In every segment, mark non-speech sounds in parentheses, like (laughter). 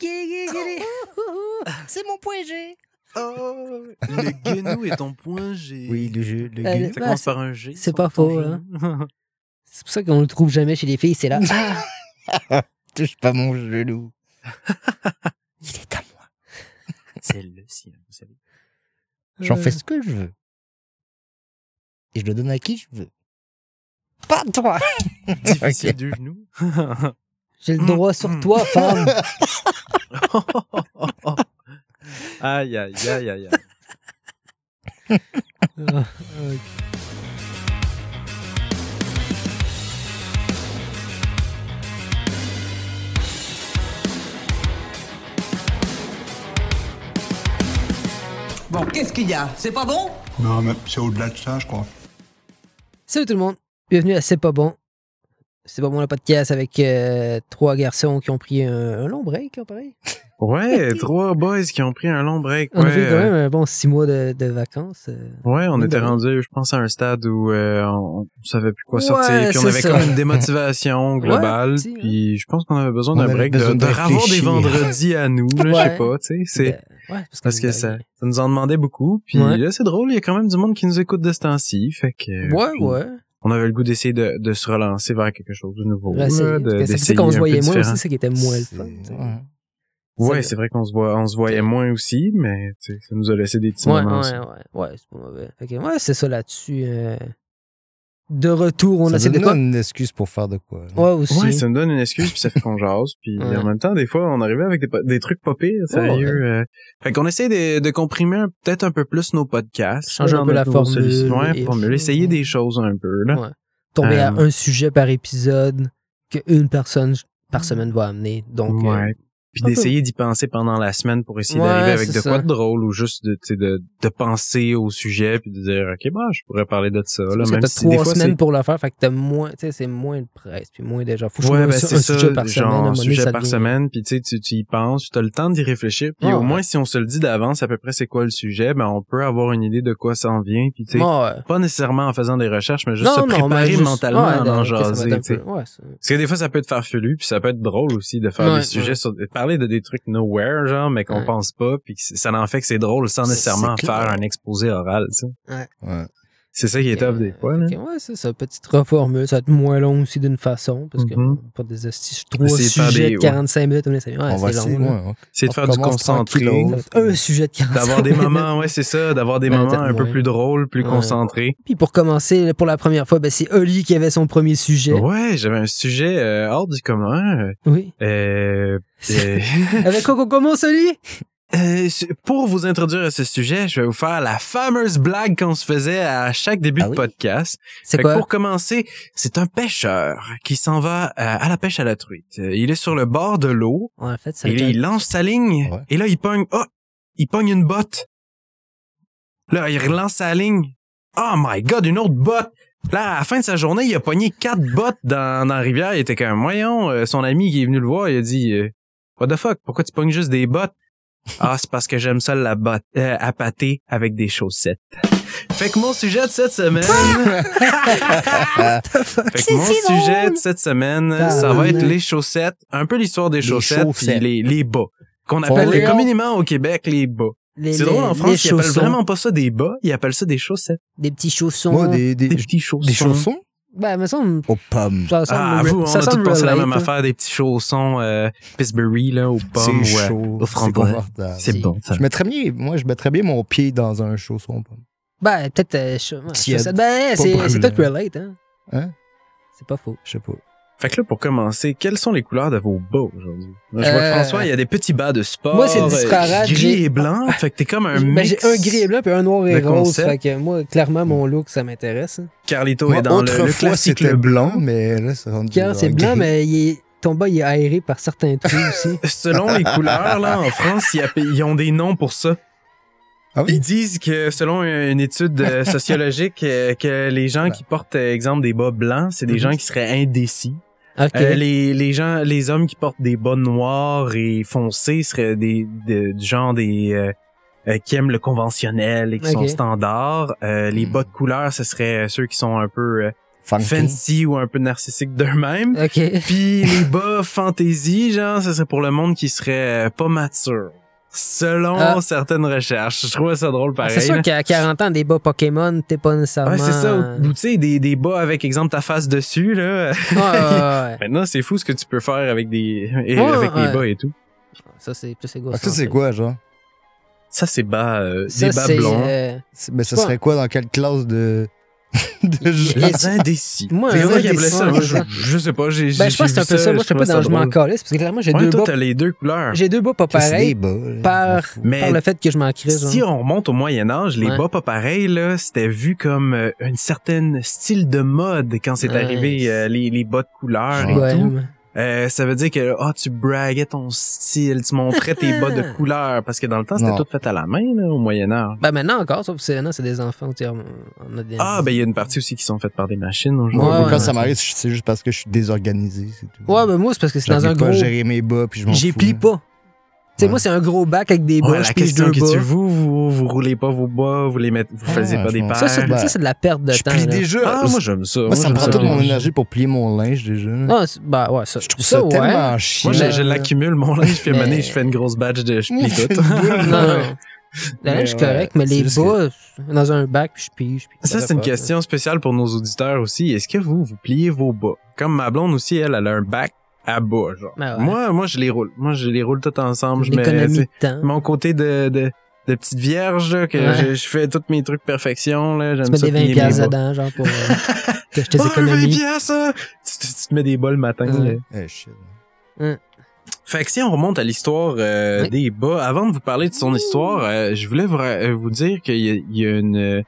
(laughs) C'est mon point G. Oh, le guenou est ton point G. Oui, le jeu, le Euh, gueule. Ça bah, commence c'est- par un G. c'est pas faux, genou. (laughs) C'est pour ça qu'on le trouve jamais chez les filles, c'est là. Ah, (laughs) Touche pas mon genou. Il est à moi. c'est le sien, vous savez. J'en Euh, fais ce que je veux. Et je le donne à qui je veux. Pas toi. Difficile du genou. J'ai le droit sur toi, femme. (laughs) aïe, aïe, aïe, aïe, aïe. Ah. Bon, qu'est-ce qu'il y a? C'est pas bon? Non, mais c'est au-delà de ça, je crois. Salut tout le monde, bienvenue à C'est pas bon. C'est pas bon le podcast avec euh, trois garçons qui ont pris un, un long break, hein, pareil. Ouais, (laughs) trois boys qui ont pris un long break. On a ouais, fait quand même un bon six mois de, de vacances. euh. Ouais, on était rendu, je pense, à un stade où euh, on, on savait plus quoi Ouais, sortir, puis on avait ça. comme une démotivation (laughs) globale, hein. puis je pense qu'on avait besoin d'un break, de, besoin de de avoir des vendredis à nous, là, je Ouais. sais pas, tu sais, c'est parce que, parce que ça, ça nous en demandait beaucoup, puis Ouais. là c'est drôle, il y a quand même du monde qui nous écoute de ce temps-ci, fait que Ouais, puis ouais. On avait le goût d'essayer de, de se relancer vers quelque chose de nouveau, Ouais, c'est- qu'on se un peu voyait moins différent. aussi, c'est qui était moins le C'est- fun. ouais. C'est vrai qu'on se voit, on se voyait moins aussi, mais ça nous a laissé des petits Ouais, moments. ouais, aussi. ouais, ouais, c'est pas mauvais. Que, ouais, c'est ça là-dessus. euh, De retour, on ça essaie de donne quoi? une excuse pour faire de quoi. Ouais, aussi. Ouais, ça me donne une excuse puis ça fait qu'on (laughs) jase puis Ouais. en même temps des fois on arrivait avec des, trucs pas pires sérieux. euh. Fait qu'on essaie de, de comprimer peut-être un peu plus nos podcasts, Changer un peu la formule. Ouais, formule, essayer des choses un peu là. Ouais. Tomber à Euh, un sujet par épisode qu'une personne par semaine va amener. Donc, euh, Ouais. Puis un d'essayer d'y penser pendant la semaine pour essayer Ouais, d'arriver avec de quoi de drôle ou juste de, de, de penser au sujet puis de dire ok bah je pourrais parler de ça là parce que même si des trois fois semaines pour le faire, fait que t'as moins, tu sais, c'est moins de presse, puis moins déjà. Faut Ouais, ben un, c'est un ça, sujet par semaine. à un genre donné, sujet par devient- semaine, puis tu sais, tu y penses, tu as le temps d'y réfléchir, puis Ah, au ouais. moins si on se le dit d'avance à peu près c'est quoi le sujet, ben on peut avoir une idée de quoi ça en vient, puis tu sais, pas nécessairement en faisant des recherches, mais juste Non, se préparer mentalement à en jaser, un Parce que des fois ça peut être farfelu, puis ça peut être drôle aussi de faire des sujets sur parler de des trucs nowhere genre mais qu'on Ouais. pense pas, puis ça en fait que c'est drôle sans nécessairement faire un exposé oral, tu sais. Ouais. C'est ça qui est tough des fois, là. Ouais, c'est ça. Petite reformule. Ça va être moins long aussi d'une façon, parce que Mhm. pas des astuces. Trois de sujets des- de ouais. 45 minutes, on est- ouais, on va c'est essayer. ouais, C'est de faire du concentré. un sujet de 45 D'avoir des moments, ouais, c'est ça, d'avoir des Ouais, moments un peu moins. plus drôles, plus Ouais. concentrés. Puis pour commencer, pour la première fois, ben, c'est Oli qui avait son premier sujet. Ouais, j'avais un sujet euh, hors du commun. Oui. Euh, euh, (laughs) Avec quoi qu'on commence, Oli? Euh, pour vous introduire à ce sujet, je vais vous faire la fameuse blague qu'on se faisait à chaque début Ah de oui? podcast. C'est quoi? pour commencer, c'est un pêcheur qui s'en va euh, à la pêche à la truite. Euh, Il est sur le bord de l'eau Ouais, en fait, ça et là, il lance sa ligne Ouais. et là il pogne oh, il pogne une botte. Là, il relance sa ligne. Oh my god, une autre botte. Là, à la fin de sa journée, il a pogné quatre bottes dans, dans la rivière. Il était comme, voyons, euh, son ami qui est venu le voir, il a dit, what the fuck, pourquoi tu pognes juste des bottes? Ah, c'est parce que j'aime ça la botte, euh, à pâter avec des chaussettes. Fait que mon sujet de cette semaine, (laughs) fait que mon sujet de cette semaine, ça va être les chaussettes, un peu l'histoire des Les chaussettes, puis les, les bas, qu'on appelle communément au Québec les bas. Les- C'est drôle, en France, ils appellent vraiment pas ça des bas, ils appellent ça des chaussettes. Des petits chaussons. Des, des, Des petits chaussons. des chaussons? Ben, mais ça, me- aux pommes. ça semble, Ah, vous, on ça a tous pensé la même là. affaire, des petits chaussons euh, Pillsbury, là, aux pommes C'est ou euh, chaud. aux C'est framboises. confortable. C'est bon, ça. Je mettrais bien, moi, je mettrais bien mon pied dans un chausson aux pommes. Ben, peut-être, euh, ouais. Ben, c'est, tout relate, hein. Hein? C'est pas faux. Je sais pas. Fait que là, pour commencer, quelles sont les couleurs de vos bas aujourd'hui? Je vois Euh, que François, il y a des petits bas de sport. Moi, c'est euh, disparate. Gris J'ai- et blanc. Fait que t'es comme un Ben, mix. j'ai un gris et blanc puis un noir et rose. concept. Fait que moi, clairement, mon look, ça m'intéresse. hein. Carlito Moi, est dans le, le autrefois, classique c'était le blanc, mais là, c'est rendu Car c'est blanc, gris. mais il est, ton bas, il est aéré par certains trous (laughs) aussi. Selon les couleurs, là, en France, ils, ils ont des noms pour ça. Ah Ils oui? disent que, selon une étude euh, (laughs) sociologique, euh, que les gens qui portent, euh, exemple, des bas blancs, c'est des Mhm. gens qui seraient indécis. OK. Euh, les, les gens, les hommes qui portent des bas noirs et foncés seraient des, de- du genre des, euh, euh, qui aiment le conventionnel et qui sont standards. Euh, les bas de couleur, ce serait ceux qui sont un peu euh, Funky. fancy ou un peu narcissiques d'eux-mêmes. Ok. Puis les bas fantasy, genre, ça serait pour le monde qui serait euh, pas mature. Selon Ah. certaines recherches. Je trouvais ça drôle pareil. C'est sûr qu'à 40 ans, des bas Pokémon, t'es pas nécessairement. Ouais, c'est ça. Ou tu sais, des, des bas avec, exemple, ta face dessus, là. (laughs) Ouais, ouais, ouais. Maintenant, c'est fou ce que tu peux faire avec des, avec ouais. les bas et tout. Ça, c'est Ah, ça, c'est quoi, genre? Ça, c'est bas, euh, Ça, des bas blonds. euh, Mais ça serait quoi dans quelle classe de, (laughs) de jeu? Les indécis. Moi, indécis, ça. je, sais pas. J'ai, Ben, je pense que c'est un peu ça. Moi, je peu trouvais dans je m'en calisse parce que clairement, j'ai Ouais, deux toi, bas. t'as les deux couleurs. J'ai deux bas pas pareils bas, par, Mais- par le fait que je m'en crisse. Si genre. on remonte au Moyen Âge, les Ouais. bas pas pareils, là, c'était vu comme euh, une certaine style de mode quand c'est Ouais. arrivé euh, les, les bas de couleur et tout. Euh, ça veut dire que ah tu braguais ton style, tu montrais tes bas de (laughs) couleur parce que dans le temps c'était tout fait à la main là, au Moyen Âge. Ben maintenant encore, sauf que c'est non, c'est des enfants. tu sais, On, on a des... Ah ben il y a une partie aussi qui sont faites par des machines Ouais, aujourd'hui. mais Ouais, quand ouais. ça m'arrive, c'est juste parce que je suis désorganisé, c'est tout. Ouais, ben moi, c'est parce que c'est dans un gros. gérer mes bas, puis je m'en J'ai plie pas. Tu sais, Ouais. moi, c'est un gros bac avec des bas. Ouais, je la question deux que bas. tu vous, vous vous roulez pas vos bas, vous les mettez, vous Ah, faisiez pas je des paires. Ça, c'est Ben, de la perte de Je temps. plie là. déjà. Ah, moi j'aime ça. Moi, ça me prend toute mon énergie pour plier mon linge, déjà. Ah, ben ouais, ça. je trouve ça, ouais. tellement chiant. Moi, je, je l'accumule, mon linge, puis à un je fais une grosse badge de je plie (laughs) je tout. Non, non. La linge, ouais, correct, mais les bas, dans un bac, puis je pige. puis Ça, c'est une pas, question spéciale pour nos auditeurs aussi. Est-ce que vous, vous pliez vos bas? Comme ma blonde aussi, elle, elle a un bac à bas, genre. Ben ouais. Moi, moi, je les roule. Moi, je les roule tout ensemble. Je mets, tu mon côté de, de, de petite vierge, là, que Ouais. je, je fais tous mes trucs perfection, là. Tu J'aime mets ça des 20 plier mes piastres dedans, genre, pour euh, (laughs) des Oh, un 20 économies. piastres, ça! Tu, tu- tu te mets des bas le matin. Ouais. là. Eh, shit. Fait que si on remonte à l'histoire euh, Oui. des bas, avant de vous parler de son histoire, euh, je voulais vous, euh, vous dire qu'il y a, il y a une,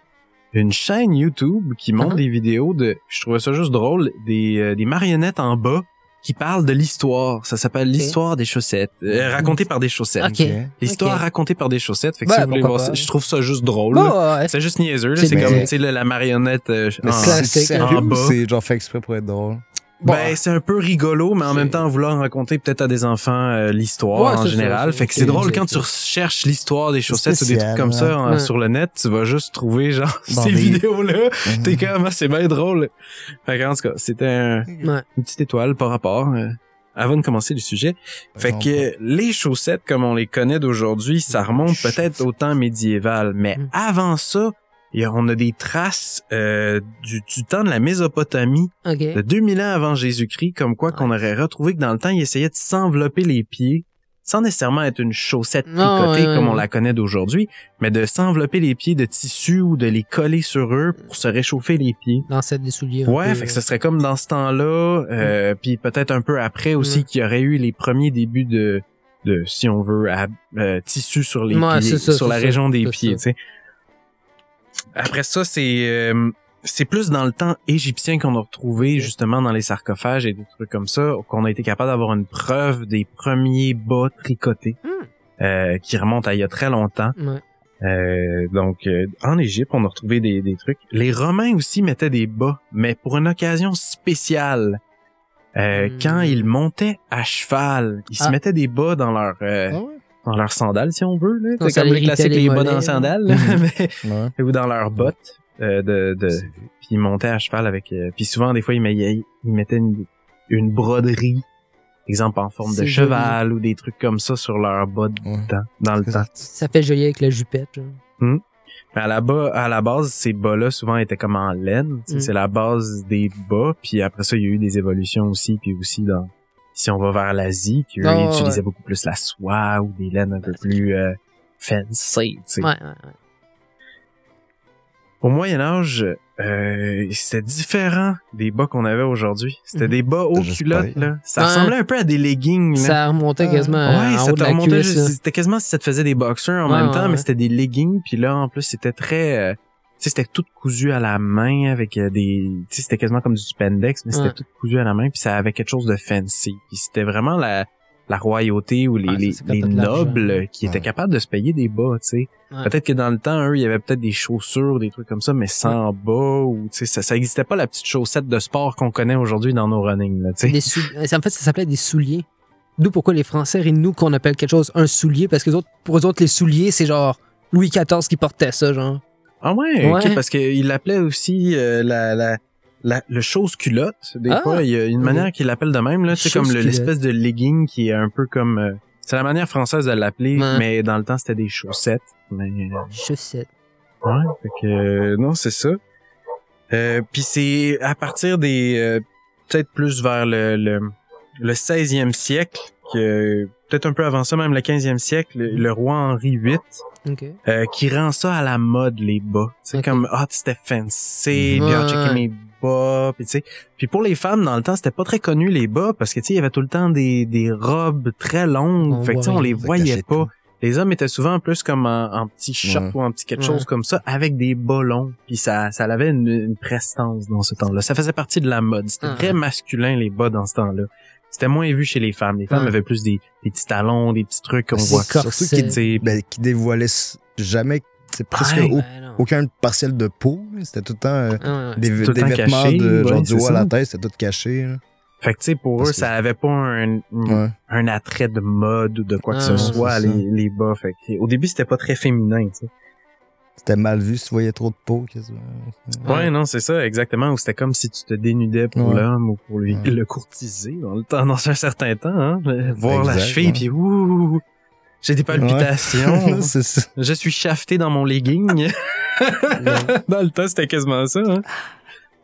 une chaîne YouTube qui montre Uh-huh. des vidéos de, je trouvais ça juste drôle, des, euh, des marionnettes en bas qui parlent de l'histoire. Ça s'appelle l'histoire des chaussettes, euh, racontée par des chaussettes. Ok. L'histoire racontée par des chaussettes. Fait que Ouais, si vous voulez voir pas. ça, je trouve ça juste drôle. Ouais. C'est juste niaiseux, là. C'est comme, tu sais, là, la marionnette euh, en- c'est classique, sérieux en bas. c'est genre fait exprès pour être drôle? Bon, Ben, c'est un peu rigolo, mais en même temps, vouloir raconter peut-être à des enfants euh, l'histoire Ouais, en ça, général. fait que c'est drôle quand tu recherches l'histoire des chaussettes ou des trucs comme ça ouais. sur le net, tu vas juste trouver genre (laughs) ces des- vidéos-là. Mhm. T'es comme, ah, c'est bien drôle. Fait que, en tout cas, c'était un- ouais. une petite étoile par rapport. euh, avant de commencer le sujet. Fait que les chaussettes, comme on les connaît d'aujourd'hui, ça remonte peut-être au temps médiéval. Mais Mm. avant ça, a- on a des traces euh, du, du temps de la Mésopotamie Ok. de 2000 ans avant Jésus-Christ, comme quoi qu'on aurait retrouvé que dans le temps, il essayait de s'envelopper les pieds, sans nécessairement être une chaussette tricotée ouais, comme on la connaît d'aujourd'hui, mais de s'envelopper les pieds de tissu ou de les coller sur eux pour se réchauffer les pieds. L'ancêtre des souliers. Ouais, fait que euh. ce serait comme dans ce temps-là, euh, puis peut-être un peu après aussi qu'il y aurait eu les premiers débuts de, de si on veut, à, euh, tissu sur les Ouais, pieds, ça, sur la ça, région des pieds, tu sais. Après ça, c'est euh, c'est plus dans le temps égyptien qu'on a retrouvé justement dans les sarcophages et des trucs comme ça, qu'on a été capable d'avoir une preuve des premiers bas tricotés Hmm. euh, qui remontent à il y a très longtemps. Ouais. Euh, donc, euh, en Égypte, on a retrouvé des, des trucs. Les Romains aussi mettaient des bas, mais pour une occasion spéciale. Euh, Hmm. Quand ils montaient à cheval, ils se Ah. mettaient des bas dans leur euh, Ah ouais? Dans leurs sandales, si on veut. là. C'est ça comme les irritait classiques, les les bas dans les là. sandales, Mhm. mais, Ouais. (laughs) ou dans leurs bottes. euh, de, de, puis ils montaient à cheval avec... euh, puis souvent, des fois, ils, mettaient- ils mettaient une, une broderie, exemple en forme de cheval ou des trucs comme ça sur leurs bas Ouais. dans, dans le temps. Ça fait joli avec la jupette. genre. Mais à la, bas, à la base, ces bas-là, souvent, étaient comme en laine. Tu sais, Mm. C'est la base des bas. Puis après ça, il y a eu des évolutions aussi. Puis aussi, dans si on va vers l'Asie, qui eux, Ah, ils ouais. utilisaient beaucoup plus la soie ou des laines un peu plus euh, fancy. Ouais, ouais, ouais. Au Moyen Âge, euh, c'était différent des bas qu'on avait aujourd'hui. C'était Mhm. des bas haut juste culotte. pareil. Là. Ça Ouais. ressemblait un peu à des leggings. Là. Ça remontait Ah. quasiment Ouais, en ça haut te de la. C'était quasiment si ça te faisait des boxers en Ouais, même ouais, temps, ouais. mais c'était des leggings. Puis là, en plus, c'était très... euh, c'était tout cousu à la main avec euh, des... Tu sais, c'était quasiment comme du spandex, mais c'était Ouais. tout cousu à la main. Puis ça avait quelque chose de fancy. Puis c'était vraiment la, la royauté ou les, Ouais, les, les nobles qui étaient Ouais. capables de se payer des bas, tu sais. Ouais. Peut-être que dans le temps, eux, il y avait peut-être des chaussures, des trucs comme ça, mais sans bas ou tu sais, ça, ça existait pas la petite chaussette de sport qu'on connaît aujourd'hui dans nos running, là, tu sais. Sou- En fait, ça s'appelait des souliers. D'où pourquoi les Français de nous qu'on appelle quelque chose un soulier, parce que les autres, pour eux autres, les souliers, c'est genre Louis XIV qui portait ça, genre. Ah ouais, Ouais. parce qu'il l'appelait aussi euh, la, la la, le chose culotte. Des Ah! fois, il y a une manière qu'il l'appelle de même, là. Chose comme l'espèce de legging qui est un peu comme, euh, c'est la manière française de l'appeler, Ouais. mais dans le temps, c'était des chaussettes. Mais, euh, Chaussettes. Ouais, fait que euh, non, c'est ça. Euh, puis c'est à partir des euh, peut-être plus vers le, le le 16e siècle que peut-être un peu avant ça même le 15e siècle, le, le roi Henri VIII euh, qui rend ça à la mode les bas. C'est comme ah, c'était fancy, puis ah, Ouais. checker mes bas, puis tu sais. Puis pour les femmes dans le temps, c'était pas très connu les bas parce que tu sais, il y avait tout le temps des des robes très longues, On fait que tu sais, voit on les voyait pas. tout. Les hommes étaient souvent plus comme en, en petit short Ouais. ou en petit quelque Ouais. chose comme ça, avec des bas longs. Puis ça, ça avait une, une prestance dans ce temps-là. Ça faisait partie de la mode. C'était Ah. très masculin, les bas, dans ce temps-là. C'était moins vu chez les femmes. Les femmes avaient plus des, des petits talons, des petits trucs qu'on voit. corset. Surtout qui, ben, qui s- jamais, c'est presque Ouais. au- aucun partiel de peau. C'était tout le temps euh, Ah, ouais. des, Tout le des temps vêtements caché, de genre ouais, du haut à la tête, c'était tout caché. là. Fait que tu sais, pour Parce eux, que- ça avait pas un, un, Ouais. un attrait de mode ou de quoi que Ah, ce soit, les, les bas. Fait que, au début, c'était pas très féminin, tu sais. C'était mal vu si tu voyais trop de peau. quasiment. Ouais, Ouais. non, c'est ça, exactement. Ou c'était comme si tu te dénudais pour Ouais. l'homme ou pour lui Ouais. le courtiser dans le temps, dans un certain temps, hein. Voir la cheville, ouais. puis ouh, j'ai des palpitations. (laughs) c'est ça. Je suis shafté dans mon legging. (laughs) (laughs) dans le temps, c'était quasiment ça. Hein?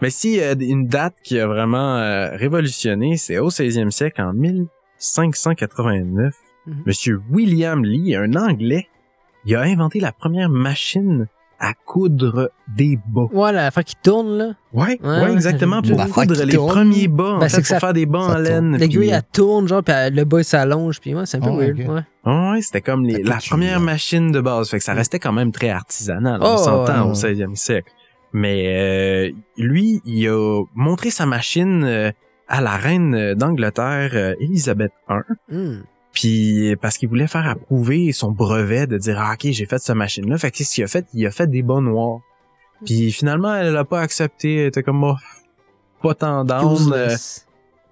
Mais si euh, une date qui a vraiment euh, révolutionné, c'est au 16e siècle, en 1589, Mhm. Monsieur William Lee, un Anglais, il a inventé la première machine à coudre des bas. Voilà, l'affaire qui tourne, là. Ouais, Ouais, ouais, ouais, exactement. Pour coudre les tourne. premiers bas, en Ben, fait, pour ça- faire des bas en laine. L'aiguille, puis- elle tourne, genre, puis elle- le bas, il s'allonge, puis ouais, c'est un peu Ah, weird. Ouais. Ouais, ouais, c'était comme les, la première machine de base. Fait que ça restait quand même très artisanal. Oh, on s'entend ouais. au 16e siècle. Mais euh, lui, il a montré sa machine euh, à la reine d'Angleterre, euh, Élisabeth I. Puis parce qu'il voulait faire approuver son brevet de dire ah, ok j'ai fait cette machine là. Fait que qu'est-ce qu'il a fait? Il a fait des bas noirs. Puis finalement elle l'a pas accepté. Elle était comme oh, pas tendance. euh,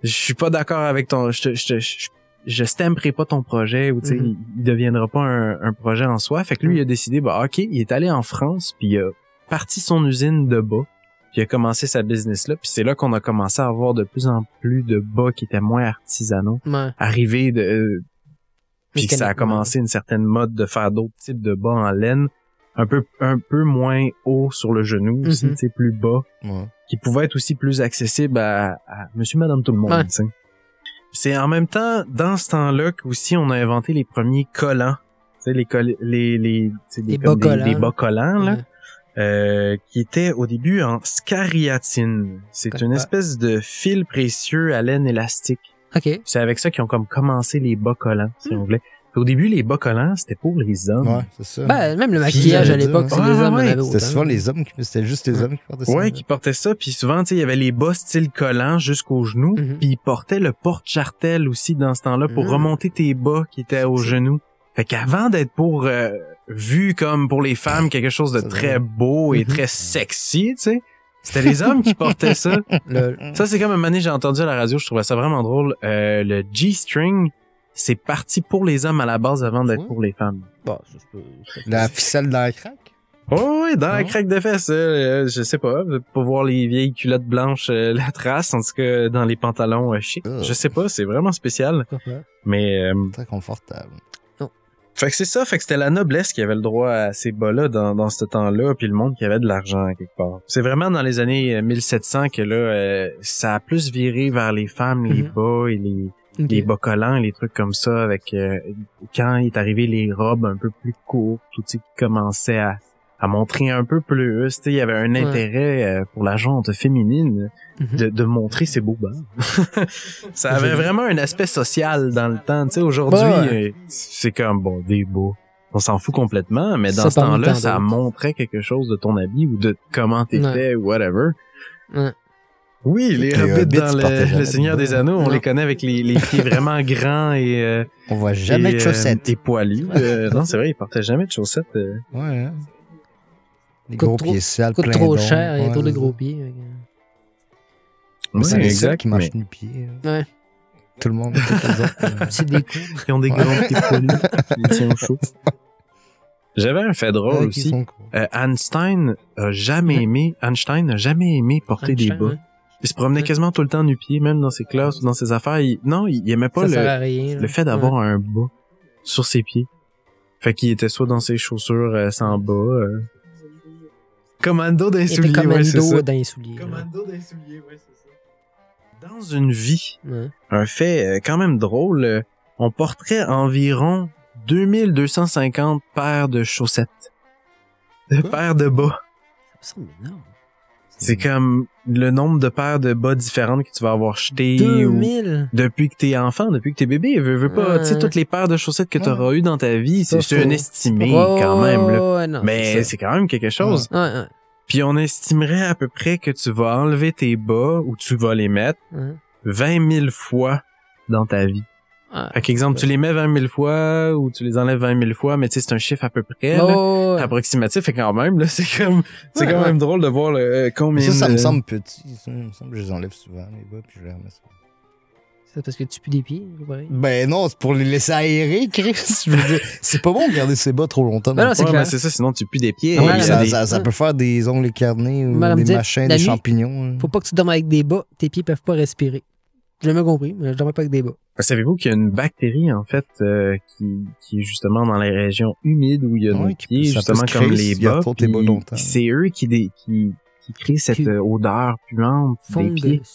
je suis pas d'accord avec ton je te- je je, je stamperai pas ton projet ou tu sais Mhm. il, il deviendra pas un, un projet en soi fait que lui il a décidé bah ok il est allé en France puis il a parti son usine de bas puis il a commencé sa business là puis c'est là qu'on a commencé à avoir de plus en plus de bas qui étaient moins artisanaux Ouais. arriver de euh, puis que ça a commencé une certaine mode de faire d'autres types de bas en laine un peu un peu moins haut sur le genou sais plus bas Ouais. qui pouvait être aussi plus accessible à, à monsieur, madame, tout le monde, Ouais. tu sais. C'est en même temps, dans ce temps-là, qu'aussi on a inventé les premiers collants. Tu sais, les, coll- les, les, tu sais, des- Les comme bas des- collants. des bas collants, là, Ouais. euh, qui étaient au début en scariatine. C'est une espèce de fil précieux à laine élastique. OK. C'est avec ça qu'ils ont comme commencé les bas collants, si Hmm. on voulait. Au début, les bas collants, c'était pour les hommes. Ouais, c'est ça. Ben, même le Puis, maquillage à l'époque, c'est ouais, les hommes, ouais, C'était souvent les hommes qui, c'était juste les hommes qui portaient ça. Ouais, qui portaient ça, puis souvent, tu sais, il y avait les bas style collant jusqu'aux genoux, Mhm. puis ils portaient le porte-chartel aussi dans ce temps-là pour Mhm. remonter tes bas qui étaient aux genoux. Fait qu'avant d'être pour euh, vu comme pour les femmes quelque chose de très beau et Mhm. très sexy, tu sais, c'était les hommes qui portaient ça. (laughs) Le- Ça, c'est comme un moment j'ai entendu à la radio, je trouvais ça vraiment drôle. Euh, le G-string, c'est parti pour les hommes à la base avant d'être Ouais. pour les femmes. Bon, ça, c'est pas- La ficelle dans la craque? Oh oui, dans la craque de fesses, euh, je sais pas, pour voir les vieilles culottes blanches, euh, la trace, en tout cas dans les pantalons euh, chic. Ugh. Je sais pas, c'est vraiment spécial. (laughs) Mais euh, Très confortable. Fait que c'est ça, fait que c'était la noblesse qui avait le droit à ces bas-là dans, dans ce temps-là, puis le monde qui avait de l'argent quelque part. C'est vraiment dans les années euh, 1700 que là, euh, ça a plus viré vers les femmes, les Mhm. bas et les, les bas collants, les trucs comme ça, avec euh, quand est arrivé les robes un peu plus courtes, tout ce qui commençait à, à montrer un peu plus, tu sais, il y avait un Ouais. intérêt euh, pour la jante féminine Mhm. de, de montrer ses beaux bas. (laughs) ça avait vraiment un aspect social dans le temps, tu sais, aujourd'hui, Ouais. euh, c'est comme, bon, des beaux. On s'en fout complètement, mais dans Ça ce temps-là, ça montrait quelque chose de ton habit ou de comment t'étais ou whatever. Ouais. Oui, les Les hobbits hobbits dans le, Seigneur des Anneaux, on Non. les connaît avec les, les pieds vraiment (laughs) grands et, euh, On voit jamais et, de euh, chaussettes. et poilus. Euh, non, c'est vrai, ils portaient jamais de chaussettes. euh. Ouais, Coûte gros trop- pieds sales, coûte plein trop cher, il y a Ouais, trop de c'est gros pieds. que- Mais c'est Ouais, les seuls exact, qui mais marchent nu-pieds. euh. Ouais. Tout le monde, C'est des coups. Ils ont des Ouais. grands pieds poilus. Ils sont chauds. J'avais un fait drôle ouais, aussi. Euh, Einstein a jamais Ouais. aimé, Einstein n'a jamais aimé porter des Einstein, bas. ouais. Il se promenait Ouais. quasiment tout le temps nu-pied, même dans ses classes ou dans ses affaires. Il- non, il, aimait pas ça le, rien. le fait d'avoir un bas sur ses pieds. Fait qu'il était soit dans ses chaussures euh, sans bas. euh. Commando d'un soulier, commando ouais, c'est ça. souliers. là. Commando d'un soulier, ouais, c'est ça. Dans une vie, Ouais. un fait euh, quand même drôle, euh, on porterait environ 2250 paires de chaussettes. De Quoi? paires de bas. Ça me semble énorme. C'est comme le nombre de paires de bas différentes que tu vas avoir jetées ou 2000. depuis que t'es enfant, depuis que t'es bébé, veux, veux pas, Ouais. tu sais, toutes les paires de chaussettes que Ouais. t'auras eues dans ta vie, c'est un estimé Ouais, quand même, là. ouais, non, Mais c'est quand même quelque chose. Ouais, ouais. Puis on estimerait à peu près que tu vas enlever tes bas ou tu vas les mettre ouais. 20 000 fois dans ta vie. Ah. Fait qu'exemple, tu les mets 20 000 fois ou tu les enlèves 20 000 fois, mais tu sais, c'est un chiffre à peu près, là, Oh, ouais. approximatif, et quand même, là, (laughs) c'est comme, c'est Ouais, quand ouais. même drôle de voir le, euh, Mais combien ça, ça me semble petit. Ça me semble que je les enlève souvent, les bas, puis je les remets souvent. C'est parce que tu pues des pieds, pareil. Ben non, c'est pour les laisser aérer, Chris. (laughs) Je veux dire, c'est pas bon de garder ses bas trop longtemps. Ben non, non c'est Ouais, ça, sinon tu pues des pieds. Ça, des- ça, ça peut faire des ongles écarnés ou Madame des dit, machins, des nuit, champignons. hein. Faut pas que tu dormes avec des bas, tes pieds peuvent pas respirer. J'ai jamais compris, mais je dormais pas avec des bas. Savez-vous qu'il y a une bactérie, en fait, euh, qui, qui est justement dans les régions humides où il y a Ouais, nos qui pieds, justement comme les bas. C'est eux qui, dé- qui, qui créent cette Qui- euh, odeur puante des pieds. Fungus.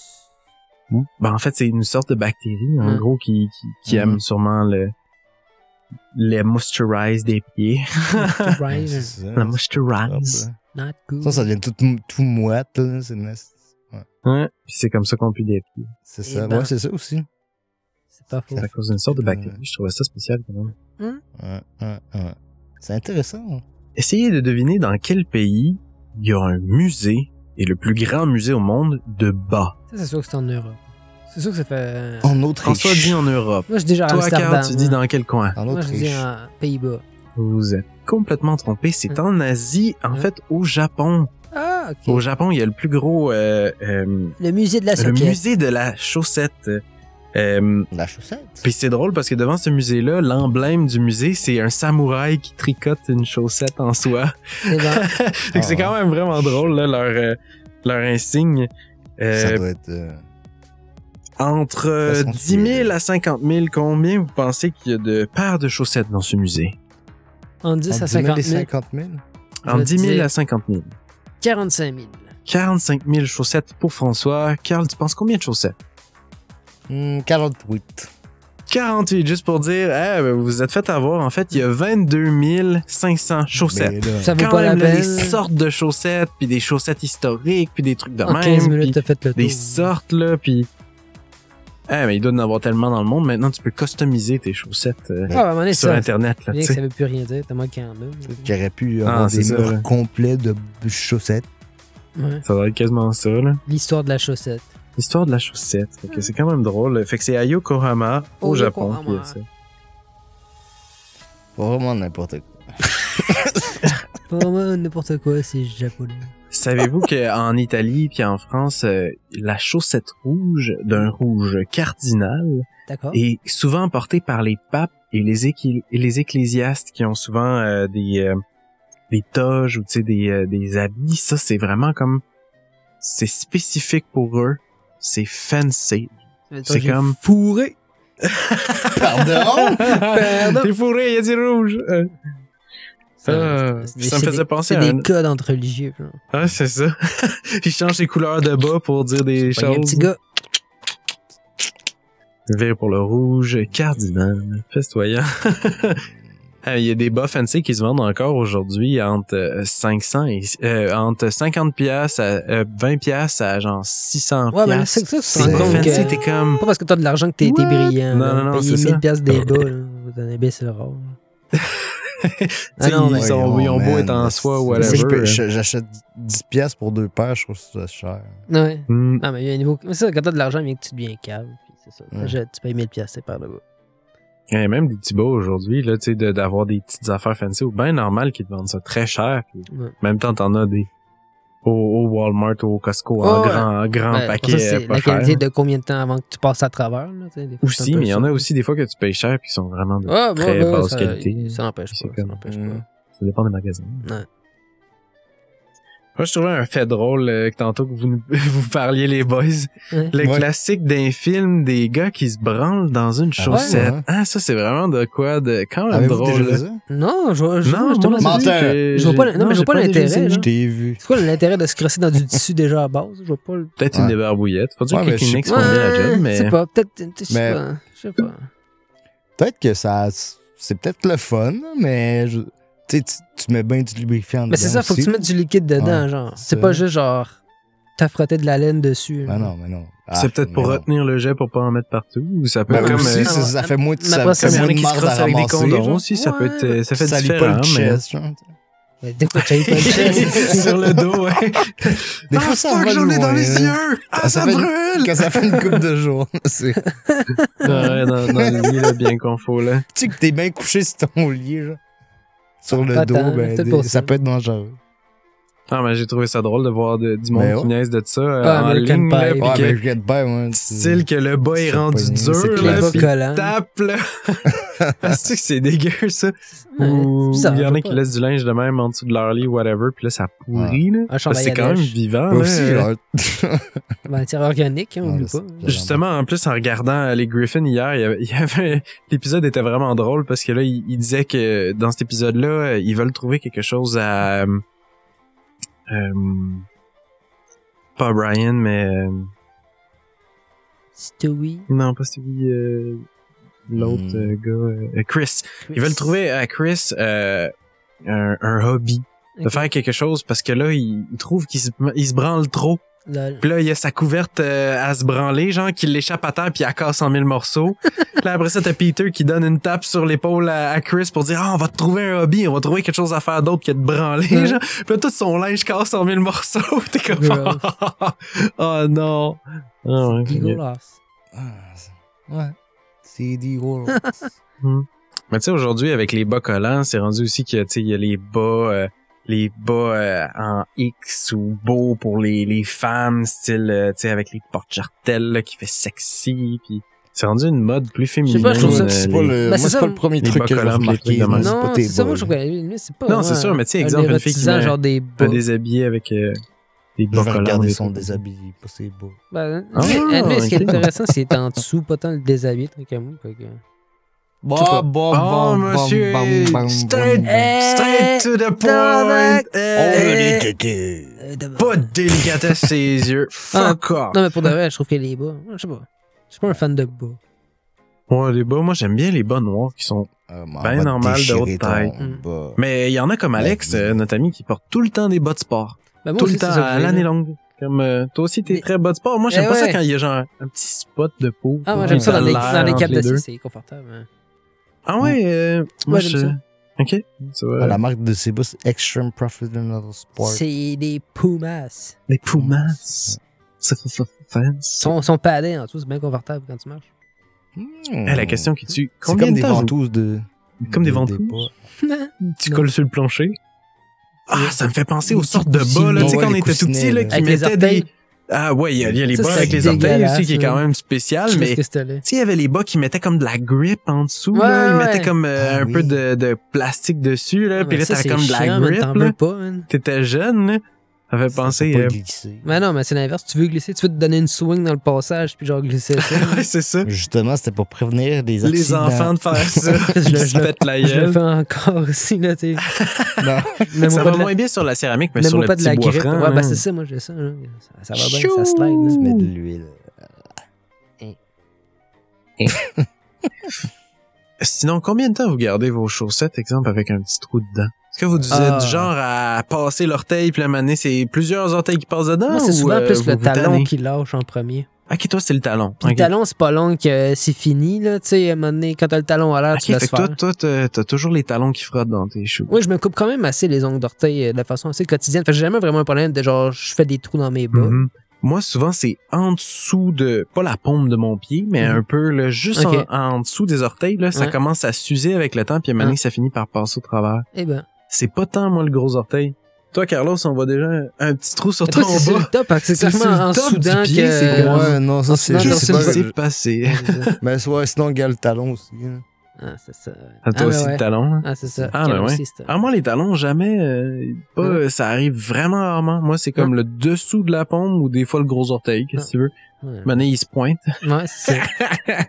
Ben, en fait, c'est une sorte de bactérie, en Ouais. gros, qui, qui, qui Mhm. aime sûrement le, les moisturize des pieds. (laughs) La moisturize. Not good. Ça, ça devient tout, tout moite, là. C'est nasty. Ouais. Puis c'est comme ça qu'on pue des pieds. C'est Eh ça. ben. Ouais, c'est ça aussi. C'est pas faux. C'est à cause d'une sorte de Ouais. bactérie. Je trouvais ça spécial, quand même. Ouais, ouais, ouais. C'est intéressant. hein. Essayez de deviner dans quel pays il y a un musée, et le plus grand musée au monde, de bas. Ça, c'est sûr que c'est en Europe. C'est sûr que ça fait. En Autriche. François dit en Europe. Moi, je dis genre Toi, Amsterdam. Carl, tu dis moi. dans quel coin? En Moi, je dis Autriche. en Pays-Bas. Vous êtes complètement trompé. C'est Hein? en Asie, en Hein? fait, au Japon. Ah, ok. Au Japon, il y a le plus gros, euh, euh, Le musée de la le soquette. musée de la chaussette. Euh, La chaussette? Puis c'est drôle parce que devant ce musée-là, l'emblème du musée, c'est un samouraï qui tricote une chaussette en soie. C'est bon. (laughs) Fait que c'est Ah. quand même vraiment drôle, là, leur, euh, leur insigne. Euh, Ça doit être. euh, entre euh, Façon de 10 000 tuer, là. à 50 000, combien vous pensez qu'il y a de paires de chaussettes dans ce musée? En 10 entre à 10 000 50 et 000. 50 000. Je Entre vais 10 000 dire à 50 000. 45 000. 45 000 chaussettes pour François. Carl, tu penses combien de chaussettes? Hmm, 48. 48, juste pour dire, eh, ben, vous vous êtes fait avoir. En fait, il y a 22 500 chaussettes. Là, Ça vaut Quand pas la même, là, peine. des sortes de chaussettes, puis des chaussettes historiques, puis des trucs de En même. 15 minutes, t'as fait le tour. des sortes, là, puis... Eh, mais il doit en avoir tellement dans le monde. Maintenant, tu peux customiser tes chaussettes euh, Ah, sur ça. Internet, là, Bien que ça veut plus rien dire, tellement qu'il y en a. Aurait pu Ah, avoir c'est des ça, murs là. complets de chaussettes. Ouais. Ça doit être quasiment ça, là. L'histoire de la chaussette. L'histoire de la chaussette. Que c'est quand même drôle. Fait que c'est à Yokohama, au Au Japon, Yokohama. ça. Pas vraiment n'importe quoi. Pas (laughs) vraiment n'importe quoi, c'est japonais. Savez-vous qu'en Italie puis en France, euh, la chaussette rouge d'un rouge cardinal est souvent portée par les papes et les, et les ecclésiastes qui ont souvent euh, des euh, des toges ou tu sais des euh, des habits. Ça c'est vraiment comme c'est spécifique pour eux. C'est fancy. c'est comme- Fourré. (laughs) Pardon? (laughs) Pardon. T'es fourré, il y a du rouge. Euh, Ça, c'est- ça me c'est faisait des- penser C'est à un... des codes entre religieux. genre. Ah, c'est ça. (laughs) Ils changent les couleurs de bas pour dire des a un choses. petit gars. Vert pour le rouge, cardinal, festoyant. (laughs) Il y a des bas fancy qui se vendent encore aujourd'hui entre euh, 500 et euh, entre 50 pièces à euh, 20 pièces à genre 600 Ouais, mais c'est ça, C'est fancy, t'es comme Pas parce que t'as de l'argent que t'es brillant. Non, non, non, Payer c'est 1000 ça. piastres des bas. Vous en imbécile rare. Tu (laughs) Ah non, ils, mais- beau man, être en soi ou si je whatever. peux- je- J'achète 10 pièces pour deux paires, je trouve ça cher. Ouais. Hmm. Non, mais il y a un niveau. Mais ça, quand t'as de l'argent, bien que tu deviens cave. C'est ça. Tu payes 1000 piastres, c'est par là-bas. Il y a même des petits bas aujourd'hui, là, tu sais, de- d'avoir des petites affaires fancy ou bien normal qu'ils te vendent ça très cher. puis Ouais. Même temps, t'en as des au, au Walmart, au Costco, en Oh, grand, grand paquet. ça, euh, pas la cher. qualité de combien de temps avant que tu passes à travers. Là, des fois, Aussi, mais il y en a aussi des fois que tu payes cher puis qui sont vraiment de Ah, très basse ça, qualité. Ça n'empêche pas. Ça pas. Ça dépend des magasins. Ouais. Moi, je trouvais un fait drôle euh, que tantôt que vous, (laughs) vous parliez, les boys. Ouais. Le Ouais. classique d'un film des gars qui se branlent dans une Ah chaussette. ouais? Ah, ça, c'est vraiment de quoi de quand même Avez-vous drôle. déjà? Non, je vois, je Non, vois, Je pas le- non, mais je vois pas l'intérêt. Je t'ai vu. C'est quoi l'intérêt de se crosser dans du tissu déjà à base? Je vois pas le. Peut-être une débarbouillette. Faut dire Ouais, que mais je sais Kleenex font bien la job, Je mais... sais pas, peut-être. Je sais pas. Je sais pas. Peut-être que ça. C'est peut-être le fun, mais. Tu tu- tu mets bien du lubrifiant dedans. Mais c'est ça, faut que tu mettes du liquide dedans, Ouais, genre. c'est ça. pas juste genre. T'as frotté de la laine dessus. Ben non, mais non. Ah, C'est peut-être pour non. retenir le jet pour pas en mettre partout. Ou ça peut Ben comme... aussi, euh, ça, ça fait moins de ça après, fait moins a de qui se marde à crossent avec des ramasser, condoms genre. aussi, ça peut être, ça fait Ça lit différent. pas le mais- chest, genre. Mais Des fois, t'as pas le chest. (laughs) Sur le dos, ouais. Des ah, fois, ça fuck, va j'en ai dans les hein. yeux! Ah, Ça ça, brûle! Quand ça fait une coupe de jours. (laughs) c'est- Tu Ouais, dans, dans le lit, là, bien qu'on faut, là. sais que t'es bien couché sur ton lit, genre. Sur le dos, ben, des- ça. peut être dangereux. Ah, mais j'ai trouvé ça drôle de voir de- du monde Mais qui niaise de ça euh, Ah, en American ligne, là, Pie. puis Ouais, que- Style que le bas est rendu pas- dur, c'est Les là, collants. tape, là. (laughs) Ah, c'est que c'est dégueu, ça? Ouais, Ou il y en a qui laissent du linge de même en dessous de leur lit, whatever, puis là, ça pourrit, là. C'est quand même vivant, là. aussi, Euh. Matière organique, hein, Ouais, oublie pas. Justement, en plus, en regardant euh, les Griffins hier, il y avait, (laughs) il y avait- l'épisode était vraiment drôle parce que là, il, il disait que dans cet épisode-là, euh, ils veulent trouver quelque chose à, pas Brian, mais euh, Stewie? non, pas Stevie, euh, l'autre Hmm. euh, gars, euh, Chris. Ils veulent trouver à Chris euh, un, un hobby, de faire quelque chose parce que là, il, il trouve qu'il se, il se branle trop. Puis là, il y a sa couverte euh, à se branler, genre, qui l'échappe à terre puis elle casse en mille morceaux. Puis (laughs) là, après ça, t'as Peter qui donne une tape sur l'épaule à, à Chris pour dire, ah, on va te trouver un hobby, on va trouver quelque chose à faire d'autre que de branler, Ouais. genre. Puis là, tout son linge casse en mille morceaux. (laughs) T'es comme, (laughs) oh non. Ah ouais. Ah, c'est- Ouais. C'est des gros. Mais tu sais, aujourd'hui, avec les bas collants, c'est rendu aussi que, tu sais, il y a les bas, euh, les bas euh, en X ou beau pour les, les femmes, style, euh, tu sais, avec les porte-jartelles, là, qui fait sexy, puis c'est rendu une mode plus féminine. pas, je trouve ça- euh, C'est les- pas le, Ben, moi, c'est c'est ça. pas le premier truc que je vais mais c'est Non, pas c'est ça, moi, je c'est pas. Non, c'est sûr, mais tu sais, exemple, une fille qui met- genre des Un bas. déshabillé avec euh, des Je bas vais collants. regarder des son trucs. déshabillé, pas ses bas. Ben, Ah, lui, ce qui est intéressant, c'est en dessous, pas tant le déshabillé, truc à moi. Bah, Oh, bah, monsieur! bah, bah, bah, Straight, Eh, straight to the point! Oh, Eh, les tétés. Euh, d'abord- Pas de délicatesse ses (laughs) yeux. Fuck off! Non, mais pour de vrai, je trouve que les bas. Je sais pas. Je suis pas un fan de bas. Ouais, les bas, moi j'aime bien les bas noirs qui sont. Ah, mais on Ben va normal, de haute taille. Mm. bas. Mais il y en a comme Alex, Ouais. euh, notre ami, qui porte tout le temps des bas de sport. Ben, moi tout le temps, ça à l'année longue. Comme euh, toi aussi, t'es Mais- très bas de sport. Moi, j'aime Eh pas ça ouais. quand il y a genre un petit spot de peau. Ah, moi, j'aime ça dans les, dans les capes de deux. c'est confortable. hein. Ah ouais, euh, moi j'aime je... ça. Ok. Ça va. Ah, La marque de ses bas, c'est Extreme Professional Sport. C'est des Pumas. Les Pumas. Ça fait fa- fans. Son, son paddé en dessous, c'est bien confortable quand tu marches. Hmm. Eh, la question qui tue. Combien comme de des ventouses de. Comme des de- ventouses? (laughs) tu Non. colles sur le plancher? Ah, ça me fait penser aux sortes de bas, là. Tu sais, quand on était tout petit, là, qui mettaient des... Ah ouais, il y a, il y a les Ça, bas avec les orteils aussi, qui est quand ouais. même spécial, mais... Tu sais, il y avait les bas qui mettaient comme de la grip en dessous, Ouais, là. Ils ouais. mettaient comme euh, Ah un oui. peu de, de plastique dessus, là. Ah, Puis mais là, ça, t'avais comme de la grip, man. T'étais jeune, là. Ça fait penser... pas euh, glisser. Mais non, mais c'est l'inverse. Tu veux glisser, tu veux te donner une swing dans le passage, puis genre glisser ça. (laughs) ouais, c'est ça. Justement, c'était pour prévenir les accidents. Les enfants de faire ça. (laughs) Je le- je le- pètent la Je le fais encore aussi, là, tu sais. (laughs) Non. Ça va de la- moins bien sur la céramique, mais sur le pas de petit la bois grippe. franc. Ouais, là. ben c'est ça, moi j'ai ça. Ça, ça va bien, ça slide. là. Tu mets de l'huile. Sinon, combien de temps vous gardez vos chaussettes, exemple, avec un petit trou dedans? Que vous êtes Ah. du genre à passer l'orteil, puis la manée, c'est plusieurs orteils qui passent dedans? Moi, c'est ou, souvent euh, plus le talon qui lâche en premier. Ok, toi, c'est le talon. Le talon, c'est pas long que c'est fini, là. Tu sais, à un moment donné, quand t'as le talon à l'air, Ok, tu laisses fait que toi, faire. toi, t'as toujours les talons qui frottent dans tes choux. Oui, je me coupe quand même assez les ongles d'orteil euh, de façon assez quotidienne. Fait que j'ai jamais vraiment un problème de genre, je fais des trous dans mes bas. Mhm. Moi, souvent, c'est en dessous de, pas la paume de mon pied, mais Mhm. un peu, là, juste en, en dessous des orteils, là, ça commence à s'user avec le temps, puis à un moment donné, Ah. ça finit par passer au travers. Eh ben. C'est pas tant, moi, le gros orteil. Toi, Carlos, on voit déjà un, petit trou sur ton toi, c'est le bas. top, parce que c'est C'est sur clairement le en soudan pied, que. Ouais, non, ça c'est. C'est pas. C'est passé. (laughs) Mais ouais, sinon, gars, le talon aussi. hein. Ah, c'est ça. Ah, toi ah, aussi, ouais. le talon. hein? Ah, c'est ça. Ah, ben ouais. Ah, moi, les talons, jamais. euh, pas, Ouais. ça arrive vraiment rarement. Moi, c'est comme le dessous de la paume ou des fois le gros orteil, qu'est-ce que tu veux. Ouais, Maintenant, il se pointe. Ouais, c'est ça. (laughs)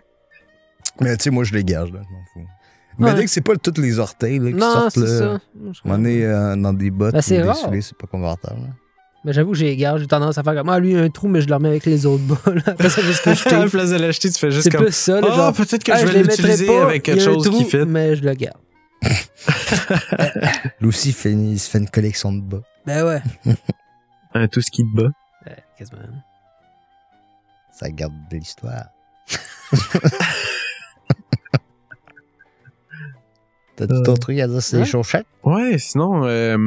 Mais tu sais, moi, je les gage, là. Je m'en fous. Mais dès que c'est pas tous les orteils là, qui non, sortent, c'est là, ça. On est euh, dans des bottes Ben, ou c'est des rare. souliers, c'est pas confortable. là. Mais j'avoue, j'ai égard, j'ai tendance à faire comme, ah, lui, il a un trou, mais je le remets avec les autres bas, là. Après ça, juste que à la je (laughs) place de l'acheter, tu fais juste C'est comme. plus ça, là, Ah, genre. peut-être que ah, je vais l'utiliser avec quelque chose trou, qui fit. Mais je le garde. (laughs) Lucy fait, une- il se fait une collection de bas. Ben ouais. (laughs) Un tout ce qui te bat. Ouais, quasiment. Ça garde de l'histoire. T'as tout ton truc à dire, c'est Ouais. les chaussettes? Ouais, sinon, euh,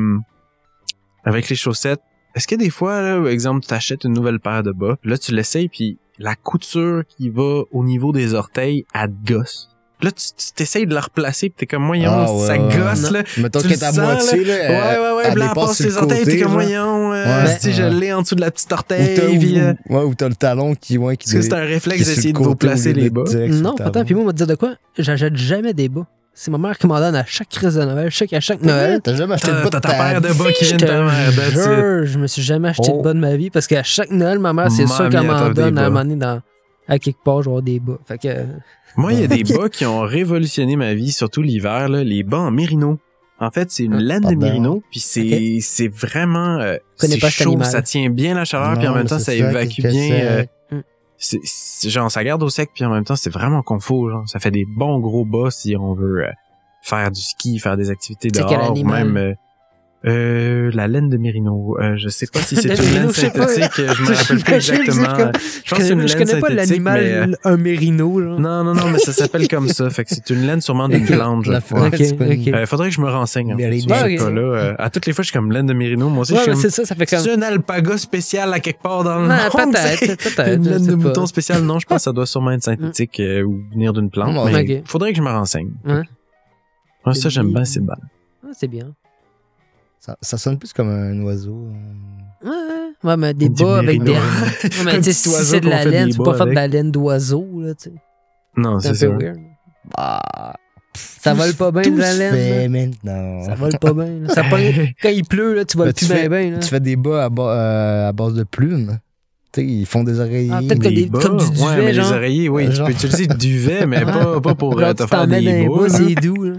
avec les chaussettes, est-ce que des fois, là, par exemple, tu t'achètes une nouvelle paire de bas, là, tu l'essayes, puis la couture qui va au niveau des orteils, elle te gosse. Là, tu t'essayes de la replacer, puis t'es comme, voyons, Ah, ouais, ça ouais. gosse, là. Mettons Tu qu'elle le est à moitié, là. Ouais, ouais, ouais, elle elle dépasse passe sur le ses orteils, t'es comme, voyons, euh, Ouais. si je l'ai en dessous de la petite Ou orteil, t'as, puis, euh, ou, ouais, ou t'as le talon qui, ouais, qui est-ce que c'est un réflexe d'essayer de vous placer les bas? Non, pourtant, puis moi, on va te dire de quoi? J'achète jamais des bas. C'est ma mère qui m'en donne à chaque crise de Noël. Sais qu'à chaque Noël, T'as jamais acheté de t'as de ta paire de bas qui vient de ta mère, jure, je me suis jamais acheté Oh. de bas de ma vie parce qu'à chaque Noël, ma mère, c'est sûr qu'elle elle m'en donne à un moment donné dans, à quelque part, je vais avoir des bas. Fait que, Moi, il y a des (laughs) bas qui ont révolutionné ma vie, surtout l'hiver, là, les bas en mérino. En fait, c'est une Ah, laine de mérino, puis c'est c'est vraiment euh, connais c'est chaud, ça tient bien la chaleur, puis en même temps ça évacue bien. euh, c'est genre ça garde au sec, puis en même temps c'est vraiment confort. Genre, ça fait des bons gros bas si on veut euh, faire du ski, faire des activités dehors, ou même euh, euh, la laine de mérino. Euh, je sais pas si (laughs) c'est une laine synthétique, je me (laughs) rappelle plus exactement. comme- Je pense que c'est une je laine connais pas l'animal, mais, euh, un mérino, genre. non, non, non, mais ça s'appelle comme ça. Fait que c'est une laine sûrement d'une plante, je La crois. Ok, c'est pas une- ok. Euh, faudrait que je me renseigne. En fait, sur ce cas-là. Euh, à toutes les fois, je suis comme laine de mérino. Moi aussi, Ouais, je suis c'est comme... ça, ça fait comme. C'est un alpaga spécial à quelque part dans le Non, monde. peut-être, c'est- (laughs) peut-être. Une laine de mouton spéciale, non, je pense que ça doit sûrement être synthétique ou venir d'une plante. Mais faudrait que je me renseigne. Ça, j'aime bien, c'est bon. Ah, c'est bien. Ça, ça sonne plus comme un oiseau. euh. Ouais, ouais. Ouais, mais des bas avec des. (laughs) Ouais, mais Un tu sais, petit si c'est de la laine, tu peux pas faire de la laine d'oiseau, là, tu sais. Non, C'est un c'est peu ça. weird. Ah, Ça vole pas bien de la laine. fait. Ça vole pas bien. Ça Quand il pleut, là, tu voles Mais plus bien. Tu fais des bas à, euh, à base de plumes. Tu ils font des oreillers. Ah, peut-être que Des des- comme du bas. duvet, Ouais, mais genre. les oreillers, oui, tu Genre. peux utiliser du duvet, mais (laughs) pas, pas pour euh, Genre, te tu t'en faire des bas, c'est doux. (laughs) Là.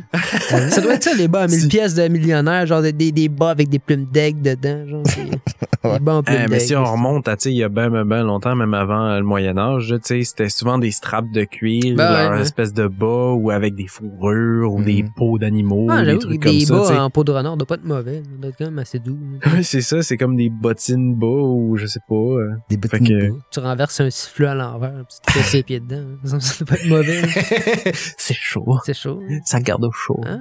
ça doit être ça, les bas à 1000 pièces de millionnaire, genre des, des, des bas avec des plumes d'aigle dedans. Genre, des (laughs) bas en plumes Eh, mais si on remonte à, tu sais, il y a ben, ben, ben longtemps, même avant euh, le Moyen-Âge, tu sais, c'était souvent des straps de cuir, Ben leur ouais, ouais. espèce de bas, ou avec des fourrures, ou Mhm. des peaux d'animaux, Ah, des trucs des comme ça, bas tu sais. en peau de renard doit pas être mauvais. Ça doit être quand même assez doux. c'est ça, c'est comme des bottines bas, ou je sais pas. euh. Des Fait que-. Tu renverses un sifflet à l'envers, puis tu te casses les pieds dedans. (laughs) Ça doit pas être mauvais. (laughs) c'est chaud. C'est chaud. Ça garde au chaud. Ah.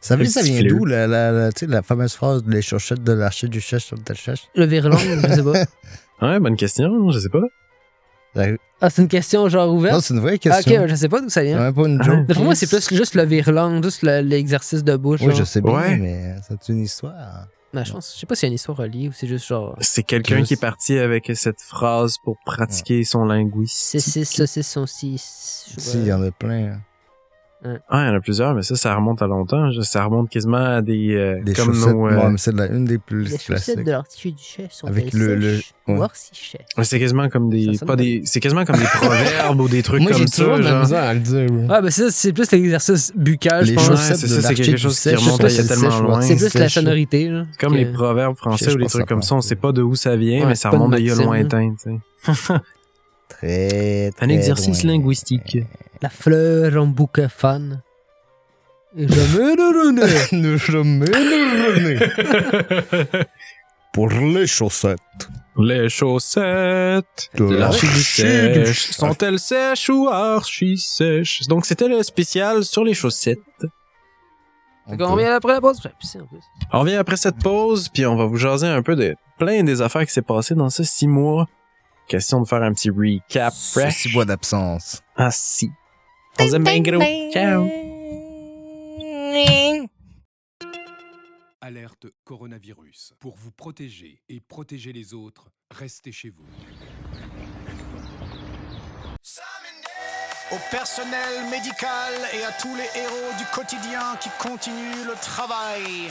Ça, veut Le dire, ça vient d'où, la, la, la, tu sais, la fameuse phrase les chaussettes de l'archiduchesse sur le tachèche? Le virlong, je sais pas. (laughs) Ouais, bonne question, je sais pas. Ah, c'est une question genre ouverte? Non, c'est une vraie Ah, question. ok, je sais pas d'où ça vient. Pas une Ah. joke. Pour moi, c'est plus juste le virlang, juste le- l'exercice de bouche. Oui, genre. je sais bien, Ouais. mais c'est une histoire. Ben, je pense, je sais pas s'il y a une histoire reliée ou c'est juste genre. C'est quelqu'un Juste- qui est parti avec cette phrase pour pratiquer son linguistique. C'est 6, saucisses sont 6. Si, il y en a plein. hein. Ah, il y en a plusieurs, mais ça, ça remonte à longtemps. Je- Ça remonte quasiment à des... euh, Des comme chaussettes. nos... euh, ouais, mais c'est la- une des plus Les chaussettes classiques. de l'archiduchesse sont Avec le- le- ou ouais. C'est quasiment comme des... Ça Pas des c'est quasiment comme des proverbes ou des trucs Moi, j'ai comme toujours ça, de la genre. misère à le dire. oui. Ah, ben ça, c'est plus l'exercice buccal, je Les pense. Ouais, chaussettes c'est de ça, c'est quelque chose qui remonte je à tellement c'est loin. C'est plus la sonorité, là. Comme les proverbes français Je ou les pas trucs comme ça, on sait pas d'où ça vient, Ouais, mais ça de remonte d'il y a lointain, tu sais. (laughs) (laughs) Très, Un exercice linguistique. La fleur en bouquet fan. Et me le renais. Ne jamais le rené. Pour les chaussettes. Les chaussettes De l'archiduchesse. sont-elles sèches ou archi-sèches? Donc, c'était le spécial sur les chaussettes. Fait qu'on revient après la pause. En plus. On revient après cette pause, puis on va vous jaser un peu de plein des affaires qui s'est passé dans ces six mois. Question de faire un petit recap fresh. Six mois d'absence. Ah si. Ciao. Alerte coronavirus. Pour vous protéger et protéger les autres, restez chez vous. au personnel médical et à tous les héros du quotidien qui continuent le travail.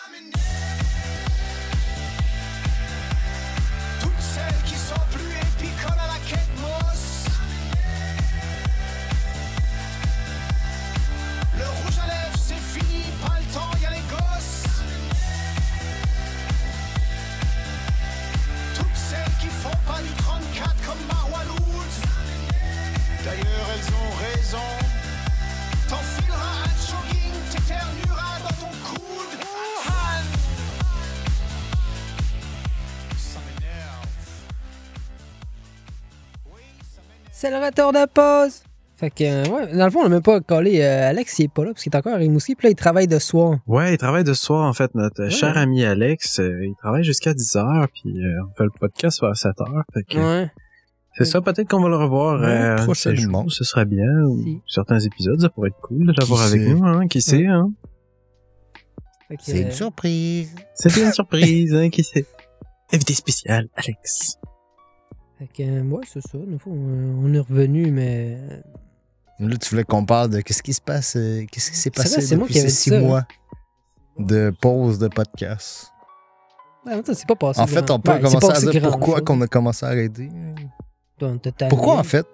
C'est le retour de pause. Fait que, euh, ouais, dans le fond, on n'a même pas collé. euh, Alex, il est pas là parce qu'il est encore à Rimouski. Puis là, il travaille de soir. Ouais, il travaille de soir, en fait. Notre cher ami Alex, euh, il travaille jusqu'à 10 heures, puis euh, on fait le podcast vers 7 heures. Fait que, Ouais. C'est ça, peut-être qu'on va le revoir Ouais, euh, prochainement. jours, ce serait bien. Ou Si. certains épisodes, ça pourrait être cool de l'avoir avec sait? nous, hein, qui sait, hein. Fait que, C'est une euh, surprise. C'était une surprise, hein, qui sait. (laughs) Invité spécial, Alex. Fait que, euh, ouais, c'est ça. Euh, on est revenu, mais. euh, Là, tu voulais qu'on parle de qu'est-ce qui se passe, qu'est-ce qui s'est passé vrai, depuis ces six ça, mois de pause de podcast? Ouais, c'est pas passé. En fait, on peut Ouais, commencer à dire pourquoi qu'on a commencé à arrêter. Pourquoi, en fait?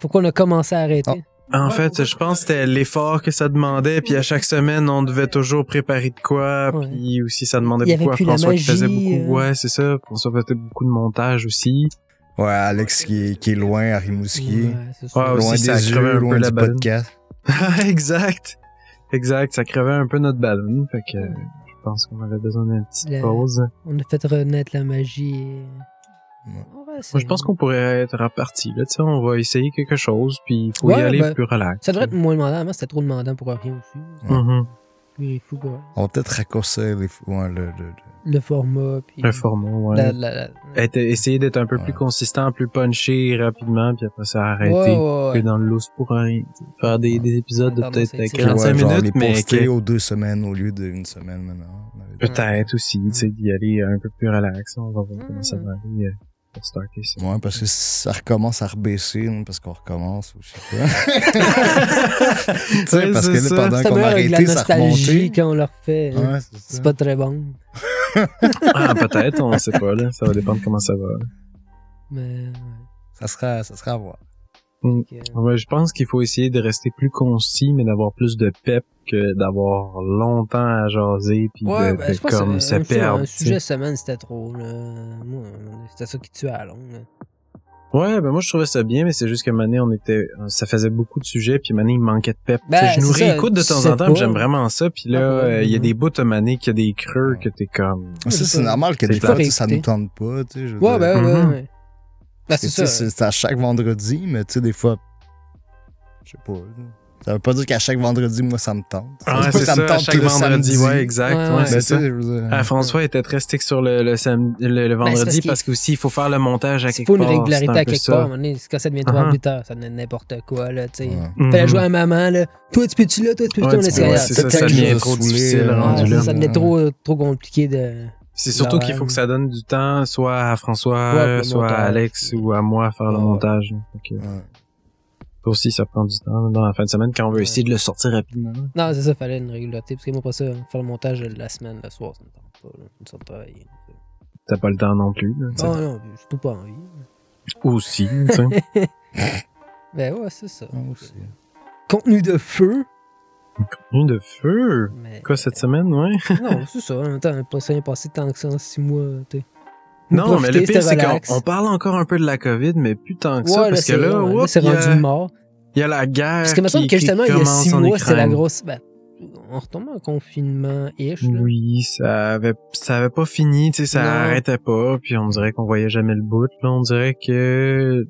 Pourquoi on a commencé à (laughs) arrêter? En fait, je pense que c'était l'effort que ça demandait, puis à chaque semaine, on devait toujours préparer de quoi, Ouais. puis aussi ça demandait beaucoup à François qui faisait beaucoup. euh. Ouais, c'est ça. François faisait beaucoup de montage aussi. Ouais, Alex qui est, qui est loin à Rimouski. Ouais, c'est ça. Ouais, loin aussi, ça des crevait un yeux, peu loin du podcast. (laughs) exact. Exact. Ça crevait un peu notre ballon. Fait que euh, je pense qu'on avait besoin d'une petite La- pause. On a fait renaître la magie. et- Ouais, Moi, je pense qu'on pourrait être reparti. Là, tu sais, on va essayer quelque chose, puis il faut y Ouais, aller ben, plus relax. Ça devrait être moins demandant. Avant, c'était trop demandant pour rien aussi. Puis, il faut quoi. On va peut-être raccourcir les, ouais, le, le- le- Le format. Puis Le format, ouais. la- la- la- Être- essayer d'être un peu plus Ouais. consistant, plus punché rapidement, puis après ça arrêter. Ouais, ouais, ouais. Puis dans le lousse pour rien. Faire des, des épisodes de peut-être à étirer. 45 Ouais, genre minutes, mais poster que- aux deux semaines au lieu d'une semaine maintenant. Peut-être aussi, tu sais, d'y aller un peu plus relax. On va voir comment ça Mhm. va aller euh, starter ça. Ouais, parce que ça recommence à rebaisser, hein, parce qu'on recommence, ou je sais pas. (laughs) tu sais, parce c'est que ça. là, pendant qu'on a meilleur avec la arrêté, ça nostalgie remontait. quand on le refait. hein. Ouais, c'est ça. C'est pas très bon. ah, peut-être, on sait pas, là. Ça va dépendre comment ça va. Mais. Ça sera, ça sera à voir. ouais. Fait que- Ouais, je pense qu'il faut essayer de rester plus concis, mais d'avoir plus de pep que d'avoir longtemps à jaser puis Ouais, de, ben, de comme se un, perdre. un sujet semaine, c'était trop. Là. Moi, c'était ça qui tuait à la longue. là. Ouais, ben moi je trouvais ça bien, mais c'est juste que Mané, on était, ça faisait beaucoup de sujets, puis Mané il manquait de pep. Ben, je nous réécoute de temps en temps, j'aime vraiment ça. Puis là, Ah, ouais, euh, il y a mhm. des bouts de Mané qui a des creux que t'es comme. Ça, c'est normal que des fois, ça nous tente pas, tu sais. je veux Ouais, ben, ouais, Mhm. ouais. Ben, c'est ça. C'est à chaque vendredi, mais tu sais, des fois, je sais pas. Ça veut pas dire qu'à chaque vendredi, moi, ça me tente. Ah, se peut c'est que ça, me tente chaque le vendredi, samedi. ouais, exact, Ouais, ouais, ouais. Ben, ça. sais, je veux dire, Ah, François était très stick sur le, le, sam- le, le c'est vendredi parce qu'il- parce qu'aussi il faut faire le montage à Il quelque faut une part. c'est régularité un à quelque ça. part. à quand ça devient trop Uh-huh. arbitraire, ça devient n'importe quoi, là, tu sais. Ouais. Fallait jouer à maman, là. Toi, tu peux-tu là, toi, tu peux-tu Ouais, là, on essaie ouais, ça, ça devient trop difficile là. rendu Ouais, là. ça, ça devenait trop, trop compliqué de. C'est surtout qu'il faut que ça donne du temps, soit à François, Ouais, soit à. Alex ou à moi à faire le Ouais. montage. Aussi, ça prend du temps dans la fin de semaine quand on veut Ouais. essayer de le sortir rapidement. Non, c'est ça, fallait une régularité. Parce que moi, pas ça, faire le montage la semaine, le soir, ça me tente pas, là. Une sorte de travailler. T'as pas le temps non plus. Là. Oh non, puis surtout pas envie. Aussi, tu sais. (laughs) Ben ouais, c'est ça. Ouais, aussi. Contenu de feu. Une de feu? Mais... Quoi, cette semaine, ouais? Non, c'est ça. En même temps, pas ça rien passé tant que ça en six mois, tu sais. Non, mais le pire, c'est qu'on parle encore un peu de la COVID, mais plus tant que ça, parce que là, ouais, c'est il y a- rendu mort. Il y a la guerre. Parce que me semble que justement, il y a six mois, c'est la grosse. Ben, on retombe en confinement-ish. là. Oui, ça avait, ça avait pas fini, tu sais, ça Non. arrêtait pas, puis on dirait qu'on voyait jamais le bout. Là, on dirait que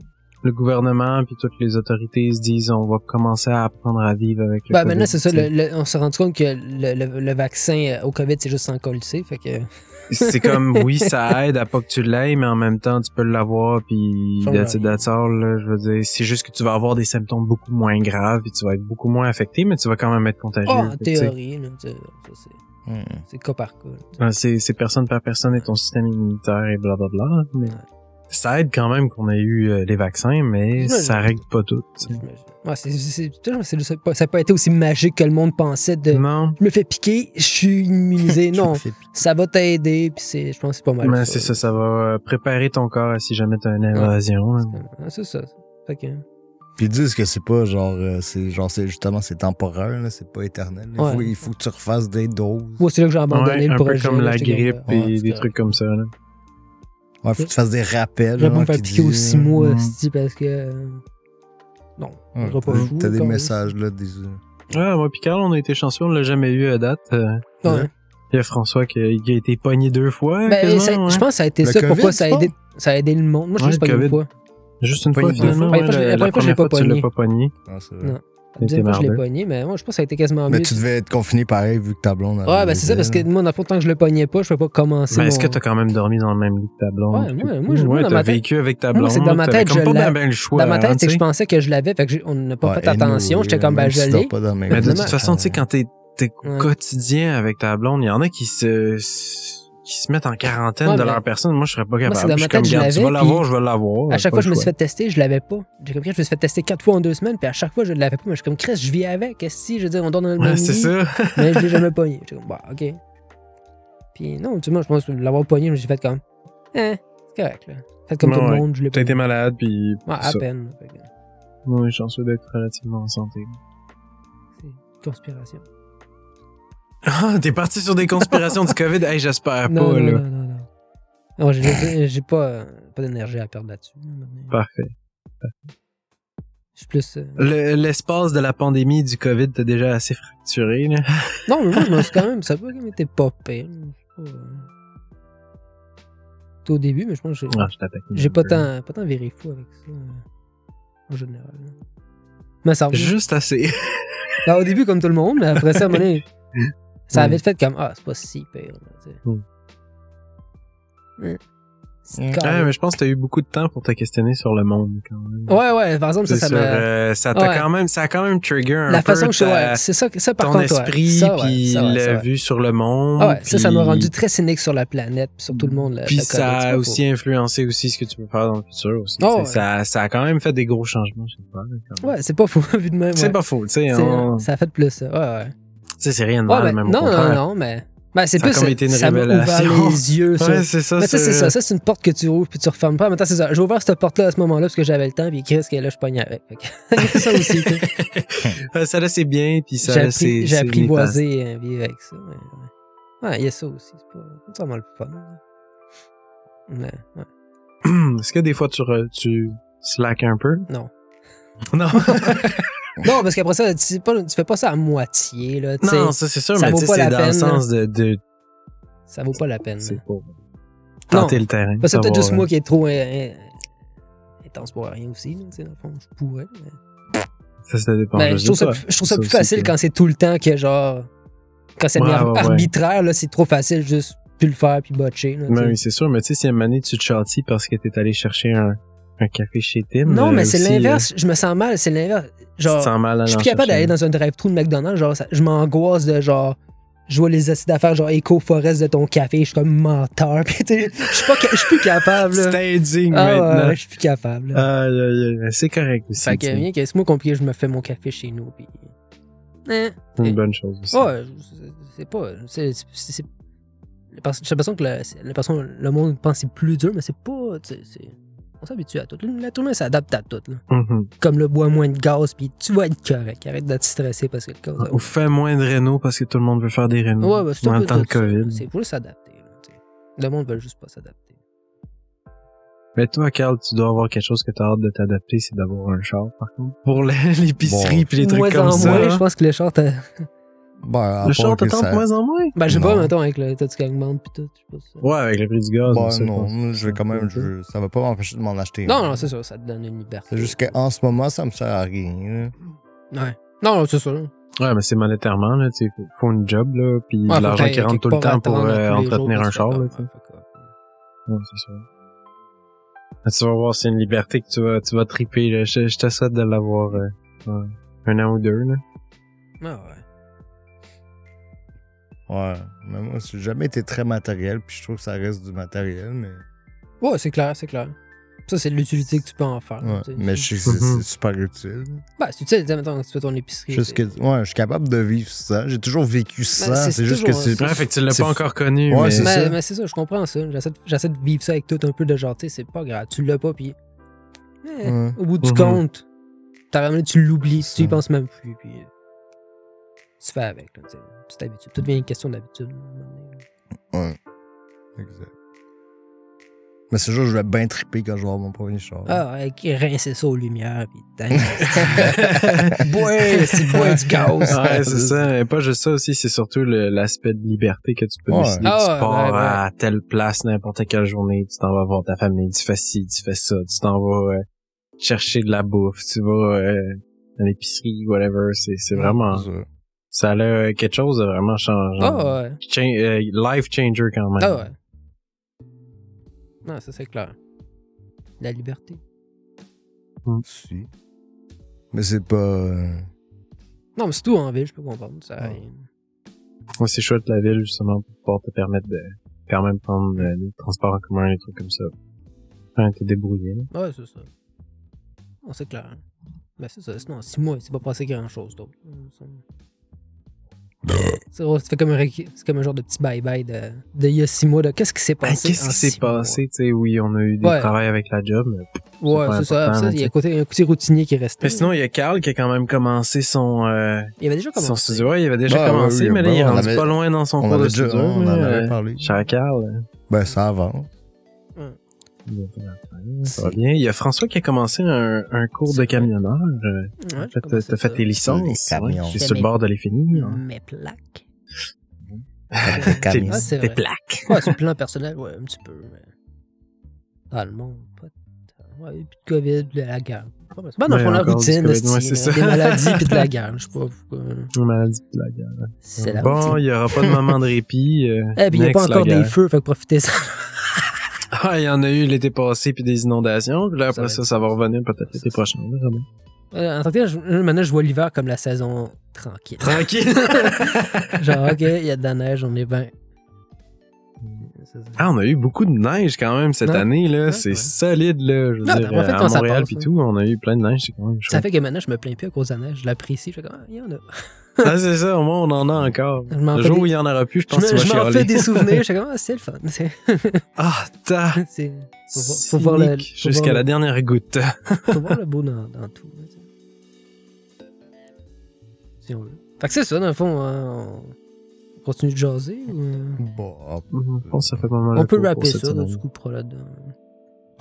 le gouvernement puis toutes les autorités se disent on va commencer à apprendre à vivre avec le Ben, COVID, maintenant, c'est ça. le- le- on s'est rendu compte que le, vaccin euh, au COVID, c'est juste sans colisser. Fait que. C'est comme oui ça aide à pas que tu l'aies mais en même temps tu peux l'avoir puis that's that's all, là, je veux dire c'est juste que tu vas avoir des symptômes beaucoup moins graves et tu vas être beaucoup moins affecté mais tu vas quand même être contagieux Oh, en théorie, là, tu sais, ça, c'est- Hmm. c'est cas par cas. c'est c'est personne par personne et ton système immunitaire et blablabla mais Ouais. Ça aide quand même qu'on ait eu euh, les vaccins mais Ouais, ça ouais. règle pas tout tu. Ouais, ça n'a pas été aussi magique que le monde pensait de. non (laughs) Je me fais piquer, je suis immunisé. Non, ça va t'aider, puis c'est, je pense que c'est pas mal. mais c'est ça ça va euh, préparer ton corps à si jamais t'as une invasion là. Ah, C'est ça. Que- Puis ils disent que c'est pas genre, euh, c'est genre, c'est justement, c'est temporaire, là, c'est pas éternel. Il, Ouais. faut, il faut que tu refasses des doses. Moi, c'est là que j'ai abandonné Ouais, le un projet. peu comme là, la grippe et ouais, des trucs comme ça là. Ouais, faut que tu fasses des rappels. Je vais pas genre, me faire qui piquer aux disent, six mois, esti, parce que. euh, Non, ouais, je serai pas t'as- fou. T'as des messages, là, des. euh, Ah, moi pis Carl, on a été chanceux, on l'a jamais eu à date. euh, Ouais. Il y a François qui a, été pogné deux fois. Ben, ça- ouais. Je pense que ça a été Le ça. COVID, Pourquoi ça a, aidé, ça a aidé le monde? Moi, je Ouais, l'ai pas une fois. Juste une fois, une finalement. La ouais, première fois, je- la, la la première fois, je l'ai première fois, pas tu l'as pogné. pas pogné. Ah, c'est vrai. Non. La deuxième fois, je l'ai pogné, mais moi, je pense que ça a été quasiment Mais mieux. tu devais être confiné pareil vu que ta blonde. Ouais, ben c'est ça, parce que moi, dans le fond, tant que je le pognais pas, je pouvais pas commencer. Mais est-ce mon- que t'as quand même dormi dans le même lit que ta blonde? Ouais, moi- moi, je- moi, ouais, dans t'as ma tête- vécu avec ta moi, blonde. c'est dans ma tête, je pas l'ai- ben, ben le choix. Dans ma hein, tête, c'est que je sais. pensais que je l'avais, fait que on n'a pas Ouais, fait attention. J'étais comme, ben, même je l'ai. Mais de toute façon, tu sais, quand t'es quotidien avec ta blonde, il y en a qui se qui se mettent en quarantaine Ouais, de leur personne. Moi, je serais pas capable. dans je ma suis comme, tête, je Garde, tu l'avais, vas l'avoir, je vais l'avoir. À chaque fois que je me suis fait tester, je l'avais pas. J'ai compris que je me suis fait tester quatre fois en deux semaines, puis à chaque fois, je l'avais pas. Mais je suis comme, Chris, je vis avec. Qu'est-ce que si, je veux dire, on dort dans le même Ouais, c'est lit, ça. (laughs) mais je l'ai jamais pogné. J'étais comme, bah, ok. Puis non, tu moi, je pense que l'avoir pogné, je me suis fait comme, eh, c'est correct, là. Fait comme Ouais, tout le ouais. monde, je l'ai T'as pas. été malade, puis Ouais, à ça. peine. Fait que Oui, chanceux d'être relativement en santé. C'est conspiration. Ah, t'es parti sur des conspirations du COVID. Hey, j'espère (laughs) pas, non, là. non, non, non. Non, j'ai- j'ai pas, euh, pas d'énergie à perdre là-dessus. Parfait. Je suis plus. euh, Le- L'espace de la pandémie du COVID t'a déjà assez fracturé, là. (laughs) Non, mais moi, suis quand même. Ça pas quand même pas pire. Je sais pas, euh, Tout au début, mais je pense que j'ai Ah, j'ai pas tant, pas tant viré fou avec ça. En général. Mais ça. Juste assez. Là, au début, comme tout le monde, mais après ça, à un moment donné, (laughs) ça Mm. avait fait comme Ah, c'est pas si pire. là, tu sais. Mm. Mm. Ah, mais je pense que t'as eu beaucoup de temps pour te questionner sur le monde, quand même. Ouais, ouais, par exemple, ça, C'est ça m'a. euh, ça Ouais. quand même, ça a quand même trigger un La peu façon que je. ta- Ouais, c'est ça, ça, par ton contre. esprit, Ça, ouais, puis ça, ouais, ça, la vue sur le monde. Ah ouais, ça, ça m'a rendu très cynique sur la planète, puis sur tout le monde. là, Puis ça a pas aussi influencé aussi ce que tu peux faire dans le futur aussi. Oh, tu sais. ouais. ça, ça a quand même fait des gros changements chez toi. là, quand faux. même. Ouais, c'est pas faux, (laughs) vu de même. C'est pas faux, tu sais. On- Ça a fait plus ça. Ouais, ouais. Sais, c'est rien de Ouais, mal, ben, même non, non, non, mais. Ben, c'est Ça plus. comme été une ça révélation. les yeux. sur- (laughs) Ouais, c'est ça. Mais sais, c'est ça. Ça, c'est une porte que tu ouvres puis tu refermes pas. Temps, c'est ça. J'ai ouvert cette porte-là à ce moment-là parce que j'avais le temps, puis qu'est-ce que là, je pognais avec. Que- (laughs) ça aussi. (laughs) ça là, c'est bien, puis ça c'est. appris- j'ai apprivoisé à vivre avec ça. mais- Ouais, il y a ça aussi. C'est pas pas vraiment le fun. Mais, ouais. (clears throat) Est-ce que des fois tu, re- tu slack un peu? Non. Non. Non, parce qu'après ça, tu, pas- tu fais pas ça à moitié. Là, non, ça c'est sûr, ça mais c'est la dans le peine, sens de, de Ça vaut pas la peine. c'est tenter le terrain. C'est peut-être juste moi euh, qui est trop euh, euh, intense pour rien aussi. Là, dans le fond, je pourrais. mais- Ça, ça dépend Ben, je trouve ça, je trouve ça Ça plus facile quand c'est tout le temps que genre. Quand c'est Ouais, ouais, arbitraire, là, c'est trop facile juste plus le faire puis botcher. Là, Ben oui, c'est sûr, mais tu sais, si à un moment donné, tu te châties parce que t'es allé chercher un, un café chez Tim. non, euh, mais c'est l'inverse. Je me sens mal. C'est l'inverse. euh, tu te Genre, sens mal à je suis plus capable d'aller dans un drive-thru de McDonald's. Genre, ça- je m'angoisse de genre. Je vois les acides d'affaires, genre Eco-Forest de ton café. Je suis comme menteur. Je suis pas je suis plus capable. C'est indigne Ah, maintenant. ouais, je suis plus capable. C'est correct aussi. Fait que rien que c'est moi compliqué, je me fais mon café chez nous. Puis... Eh. C'est une bonne chose aussi. Ouais, c'est- pas. c'est- J'ai l'impression que le, le monde pense que c'est plus dur, mais c'est pas. c'est- On s'habitue à tout. L'être humain s'adapte à tout. Là. Mhm. Comme le bois moins de gaz, puis tu vas être correct. Arrête de te stresser parce que le gaz. Ou fais moins de réno parce que tout le monde veut faire des rénos. Ouais, bah, c'est dans le temps de. COVID. C'est pour s'adapter. Le monde veut juste pas s'adapter. Mais toi, Carl, tu dois avoir quelque chose que t'as hâte de t'adapter, c'est d'avoir un char, par contre. Pour (laughs) l'épicerie Bon. pis les trucs moins comme en ça. moins, je pense que le char, (laughs) Ben, à Le char t'attend de ça- moins en moins? Ben, je sais pas, mettons, avec le Touch Band pis tout. je sais pas ça. Ouais, avec le prix du gaz. Sait non, je vais quand même. je- ça va pas m'empêcher de m'en acheter. Non, non, c'est ça, ça te donne une liberté. C'est juste qu'en ce moment, ça me sert à rien. Ouais. Non, non, c'est ça. Ouais, mais c'est monétairement, là, tu sais, faut, faut une job, là, pis l'argent qui rentre tout le temps pour euh, jours, entretenir un char, là, ouais, c'est. Ah, Tu vas voir, c'est une liberté que tu vas, tu vas triper, là. Je, je te souhaite de l'avoir, euh, ouais, un an ou deux, là. Ah ouais. Ouais. Mais moi, j'ai jamais été très matériel, puis je trouve que ça reste du matériel, mais. Ouais, c'est clair, c'est clair. Ça, c'est l'utilité que tu peux en faire. Ouais. Mais je sais que c'est Mhm. c'est super utile. Si tu sais, mettons, tu fais ton épicerie. Juste que, c'est- ouais, je suis capable de vivre ça. J'ai toujours vécu ça. Ben, c'est c'est juste que c'est. Ouais, fait que tu l'as c'est- pas encore connu, Ouais, mais... c'est mais, ça. mais c'est ça, je comprends ça. J'essaie de, j'essaie de vivre ça avec tout un peu de genre, c'est pas grave. Tu l'as pas, puis. eh, Ouais. Au bout du Mhm. compte, t'as ramené, tu l'oublies, tu y Ça. penses même plus, puis. Tu fais avec, là, tu sais. Tu t'habitues. Tout devient une question d'habitude. Ouais. Exact. Mais c'est juste, je vais bien triper quand je vais avoir mon premier char. Ah, avec rincer ça aux lumières, puis (laughs) Bois, c'est bois du gaz. Ouais, c'est ça. Et pas juste ça aussi, c'est surtout l'aspect de liberté que tu peux Ouais. décider. Ah, tu ouais, pars ouais, ouais. à telle place n'importe quelle journée, tu t'en vas voir ta famille, tu fais ci, tu fais ça, tu t'en vas euh, chercher de la bouffe, tu vas euh, à l'épicerie, whatever. C'est c'est vraiment... C'est ça. A l'air quelque chose de vraiment changeant. Ah ouais. Cha- euh, life changer quand même. Ah ouais. Non, ça c'est clair. La liberté. Si. Mais c'est pas. euh, Non, mais c'est tout en ville, je peux comprendre. Ça, Ah. Moi, c'est chouette la ville, justement, pour pouvoir te permettre de quand même prendre euh, les transports en commun, les trucs comme ça. Enfin, te débrouiller. là. Ouais, c'est ça. Non, c'est clair. Ben, c'est ça. Sinon, six mois, il s'est pas passé grand-chose d'autre. Ça- C'est comme un, comme un genre de petit bye-bye de, de il y a six mois. de Qu'est-ce qui s'est Ben, passé? Qu'est-ce qui s'est passé? Tu sais, oui, on a eu des Ouais. travails avec la job. Mais, Ouais, c'est ça. Il y a un côté, un côté routinier qui est resté. mais sinon, il y a Carl qui a quand même commencé son, euh, il avait déjà son commencé. studio. Ouais, il avait déjà Bah, commencé, oui, mais là, il est bah, rendu avait- pas loin dans son On cours de studio. on en avait euh, parlé. Cher Carl. euh, Ben, ça avance. Ça va bien. Il y a François qui a commencé un, un cours de camionneur. euh, Ouais, En j'ai fait, commencé t'as fait tes licences. Ouais. suis sur le bord de les finir. Mes plaques. (laughs) Tes. Ah, plaques. Ouais, sur le plan personnel, ouais, un petit peu. Mais... Dans le monde, pas tant. Ouais, puis de COVID, puis de la guerre. Pas dans le fond la routine, COVID, ouais, c'est ça. des maladies puis de la (laughs) guerre. Je sais pas pourquoi. On m'a dit de la guerre. C'est la Bon, il y aura pas de moment de répit. euh, Eh, puis il n'y a pas encore des feux, fait que profitez-en. (laughs) Ah, il y en a eu l'été passé puis des inondations. Puis là, après ça, ça va revenir peut-être l'été prochain. Euh, en tant que tel, je- maintenant, je vois l'hiver comme la saison tranquille. Tranquille. (laughs) Genre, ok, il y a de la neige, on est bien. ah, on a eu beaucoup de neige quand même cette année, là. Ouais, c'est ouais. solide, là. Je veux Non, dire, en fait, à Montréal puis tout, on a eu plein de neige. C'est quand même Ça fait que maintenant, je me plains plus à cause de la neige. Je l'apprécie. Je fais comme, ah, il y en a. (laughs) ah, c'est ça. Au moins, on en a encore. Je Le jour des- où il y en aura plus, je Je pense que tu me- vas je m'en fais des (laughs) souvenirs. Je fais comme, ah, c'est le fun. (laughs) Ah, ta. c'est- Faut voir- le- Jusqu'à la dernière goutte. Faut voir le beau dans, dans tout. Si on veut. Fait que c'est ça, dans le fond, hein, on continue de jaser ou... euh, Bon, hop. Je pense que ça fait pas mal On peut rapper ça, semaine. du coup, pour là-dedans.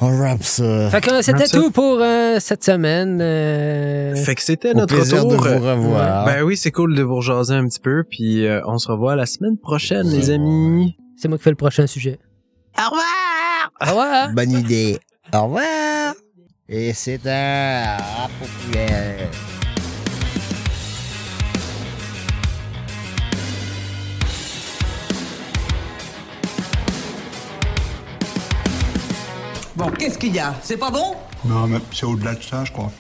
On wrap ça. Fait que euh, c'était tout pour euh, cette semaine. euh, Fait que c'était notre plaisir tour. de vous revoir. Ben oui, c'est cool de vous rejaser un petit peu, puis euh, on se revoit la semaine prochaine, les amis. C'est moi qui fais le prochain sujet. Au revoir! Au revoir! Bonne idée. Au revoir. Et c'est un populaire. Qu'est-ce qu'il y a? C'est pas bon? Non, mais c'est au-delà de ça, je crois.